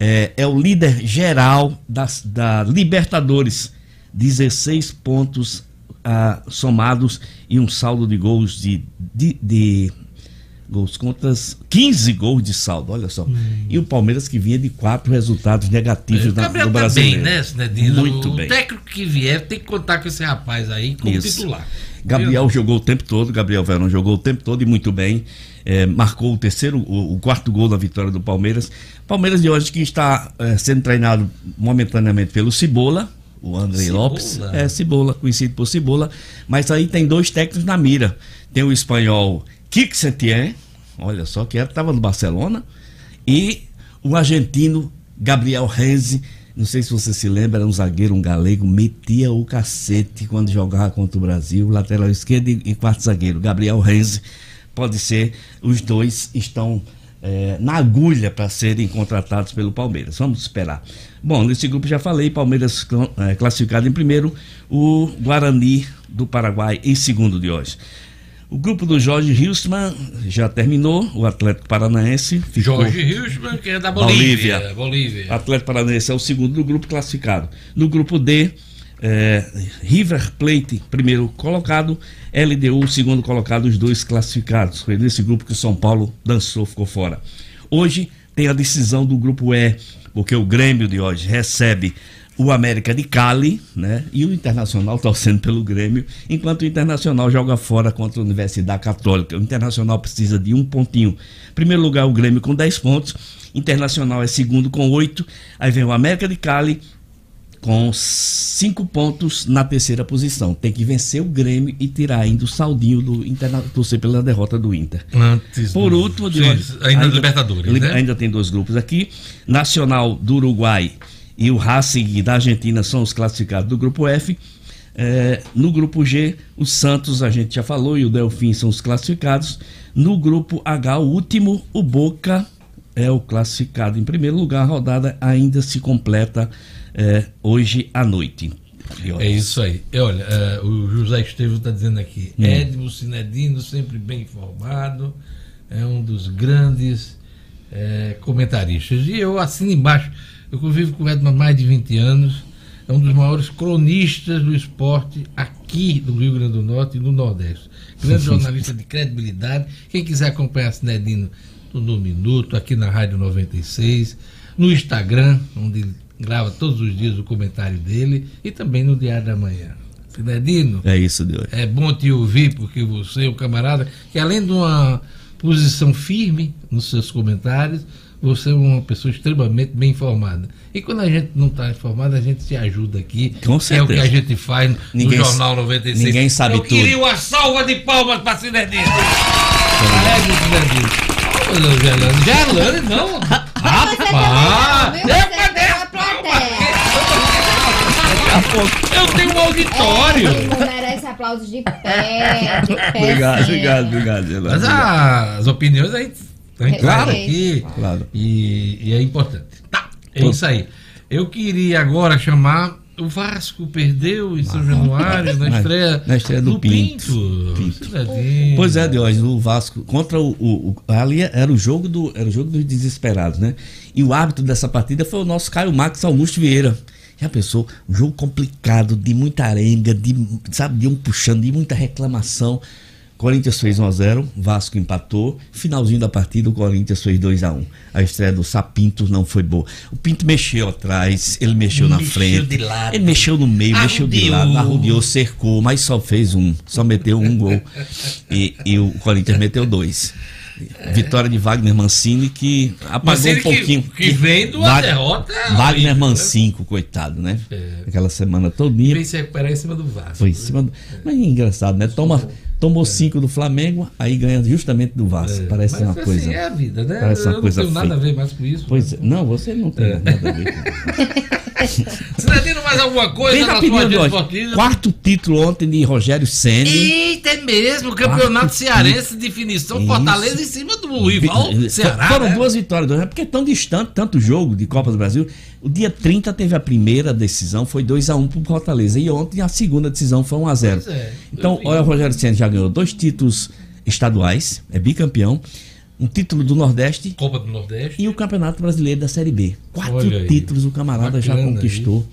é, é o líder geral das, da Libertadores. 16 pontos ah, somados e um saldo de gols de, de, de gols contas, 15 gols de saldo, olha só. Hum. E o Palmeiras que vinha de quatro resultados negativos na, no Brasil. Tá bem, né? Muito o bem. O técnico que vier tem que contar com esse rapaz aí como Isso. titular. Gabriel jogou o tempo todo, Gabriel Verão jogou o tempo todo e muito bem. É, marcou o terceiro, o, o, quarto gol da vitória do Palmeiras. Palmeiras de hoje que está é, sendo treinado momentaneamente pelo Cibola, o André Cibola. Lopes. É, Cibola, conhecido por Cibola. Mas aí tem dois técnicos na mira. Tem o espanhol Kik Setien, olha só, que estava no Barcelona, e o argentino Gabriel Renzi. Não sei se você se lembra, era um zagueiro, um galego, metia o cacete quando jogava contra o Brasil, lateral esquerdo e, e quarto zagueiro. Gabriel Renzi, pode ser, os dois estão é, na agulha para serem contratados pelo Palmeiras. Vamos esperar. Bom, nesse grupo já falei, Palmeiras é, classificado em primeiro, o Guarani do Paraguai em segundo de hoje. O grupo do Jorge Hilstman já terminou, o Atlético Paranaense ficou... Jorge Hilstman, que é da Bolívia. Bolívia. Bolívia. Atlético Paranaense é o segundo do grupo classificado. No grupo D, é, River Plate, primeiro colocado, LDU, segundo colocado, os dois classificados. Foi nesse grupo que o São Paulo dançou, ficou fora. Hoje tem a decisão do grupo E, porque o Grêmio de hoje recebe o América de Cali, né? E o Internacional torcendo pelo Grêmio, enquanto o Internacional joga fora contra a Universidade Católica. O Internacional precisa de um pontinho. Primeiro lugar, o Grêmio com 10 pontos. Internacional é segundo com 8. Aí vem o América de Cali com 5 pontos na terceira posição. Tem que vencer o Grêmio e tirar ainda o saldinho do Inter, torcer pela derrota do Inter. Antes Por último, de hoje, ainda Libertadores, né? Ainda tem dois grupos aqui. Nacional do Uruguai e o Racing da Argentina são os classificados do grupo F. É, no grupo G, o Santos, a gente já falou, e o Delfim são os classificados. No grupo H, o último, o Boca é o classificado em primeiro lugar. A rodada ainda se completa é, hoje à noite. É isso aí. E olha, eh, o José Estevam está dizendo aqui, Hum. Edmo Sinedino, sempre bem informado, é um dos grandes eh, comentaristas. E eu assino embaixo, eu convivo com o Edmo há mais de 20 anos, é um dos maiores cronistas do esporte aqui do Rio Grande do Norte e do Nordeste. Grande jornalista de credibilidade. Quem quiser acompanhar Sinedino no, no Minuto, aqui na Rádio 96, no Instagram, onde ele grava todos os dias o comentário dele, e também no Diário da Manhã. Sinedino, É isso de hoje. é bom te ouvir, porque você é um camarada que, além de uma posição firme nos seus comentários, você é uma pessoa extremamente bem informada. E quando a gente não está informado, a gente se ajuda aqui. Com É o que certeza. a gente faz Ninguém no sa- Jornal 96. ninguém sabe Eu tudo. queria uma salva de palmas para Sinedino. Alegre, Gelane. Gelane, não. Rapaz! Viu? Eu Você cadê pela a plateia. Eu tenho um auditório. Ele não merece aplausos de pé, de pé. Obrigado, obrigado, obrigado. Geraldo. Mas as opiniões aí gente Claro. aqui Claro. e, e é importante. Tá, é isso aí. Eu queria agora chamar o Vasco perdeu em São Januário na estreia, na estreia do Pinto. Cidadinho. Pois é, Diógenes, o Vasco contra o, o, o- ali era o jogo do era o jogo dos desesperados, né? E o árbitro dessa partida foi o nosso Caio Max Augusto Vieira. Já pensou? Um jogo complicado, de muita arenga, de, sabe, de um puxando, de muita reclamação. Corinthians fez 1x0, Vasco empatou. Finalzinho da partida, o Corinthians fez 2x1. A estreia do Sapinto não foi boa. O Pinto mexeu atrás, ele mexeu na Mexeu frente. de lado. Ele mexeu no meio, mexeu de lado, arrodeou, cercou, mas só fez um. Só meteu um gol. E, e o Corinthians meteu dois. Vitória de Wagner Mancini que apagou Mancini um pouquinho. que- que vem de uma Wag- derrota Wagner né? Mancinco, coitado, né? É. Aquela semana todinha. Vem se recuperar em cima do Vasco. Foi em cima do... Mas é engraçado, né? Toma, tomou cinco do Flamengo, aí ganha justamente do Vasco. Parece Mas, uma assim, coisa. é a vida, né? Parece uma Eu coisa não tenho nada a ver mais com isso. Pois é. Não, você não tem É. nada a ver com Cidadino, mais alguma coisa Bem na sua agenda esportiva? Quarto título ontem de Rogério Senni. Eita, é mesmo, campeonato Quarto cearense de definição, Isso. Fortaleza em cima do rival Ceará. Foram né? duas vitórias, dois, né? porque é tão distante, tanto jogo de Copa do Brasil. O dia 30 teve a primeira decisão, foi 2x1 pro Fortaleza. E ontem a segunda decisão foi 1x0. Pois é, então, olha, o Rogério Senna já ganhou dois títulos estaduais, é bicampeão, um título do Nordeste Copa do Nordeste. e o Campeonato Brasileiro da Série B. Quatro aí. títulos o camarada já conquistou.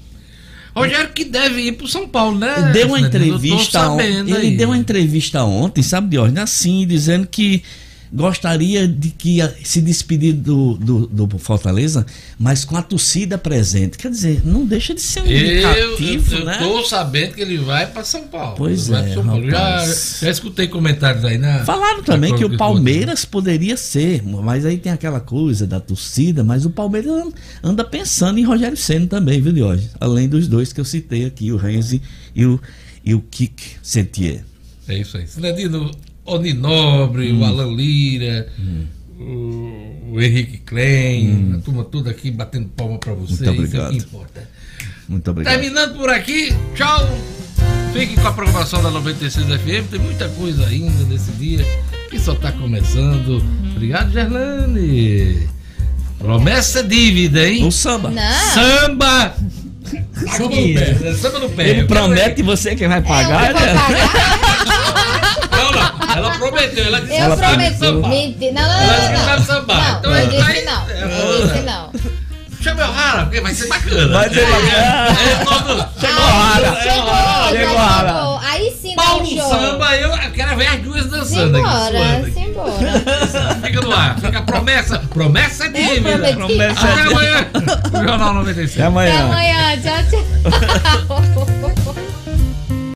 Rogério que deve ir pro São Paulo, né? Ele deu uma entrevista Ele aí. deu uma entrevista ontem, sabe, Diógenes, assim, dizendo que gostaria de que se despedir do, do, do Fortaleza, mas com a torcida presente. Quer dizer, não deixa de ser um indicativo, eu, eu né? tô sabendo que ele vai pra São Paulo. Pois é, São Paulo. Já, já escutei comentários aí na. Falaram na também que o Palmeiras poderia ser, mas aí tem aquela coisa da torcida, mas o Palmeiras an- anda pensando em Rogério Senna também, viu, Diógenes? Além dos dois que eu citei aqui, o Renzi e o, e o Kik Sentier. É isso aí. Cidadino Oninobre, Hum. o Alan Lira, o, o Henrique Klein, a turma toda aqui batendo palma pra você. Hum. Muito Isso é o obrigado. que importa. Muito obrigado. Terminando por aqui, tchau. Fiquem com a programação da 96 FM. Tem muita coisa ainda nesse dia que só tá começando. Obrigado, Gerlane. Promessa é dívida, hein? O samba. Não. Samba! Samba no pé. É Samba no pé. Ele promete e você quem vai pagar, eu vou né? pagar. Ela prometeu. Ela disse Eu que sabe prometi. sambar. Mentira. Não, não, Ela não. disse que não, sabe sambar. Não, Então não ele disse não. É, Não disse não. Chama o Rara, porque vai ser bacana. Vai ser É, bacana. é, é Chegou a Rara. Chegou, a Rara. Aí sim Paulo show. Samba, eu quero ver as duas dançando aqui. Simbora, aqui. simbora. Fica no ar, fica a promessa. Promessa é Eu dívida. prometi. Promessa Até é amanhã. O Jornal 96. Até amanhã. Até amanhã. Tchau, tchau.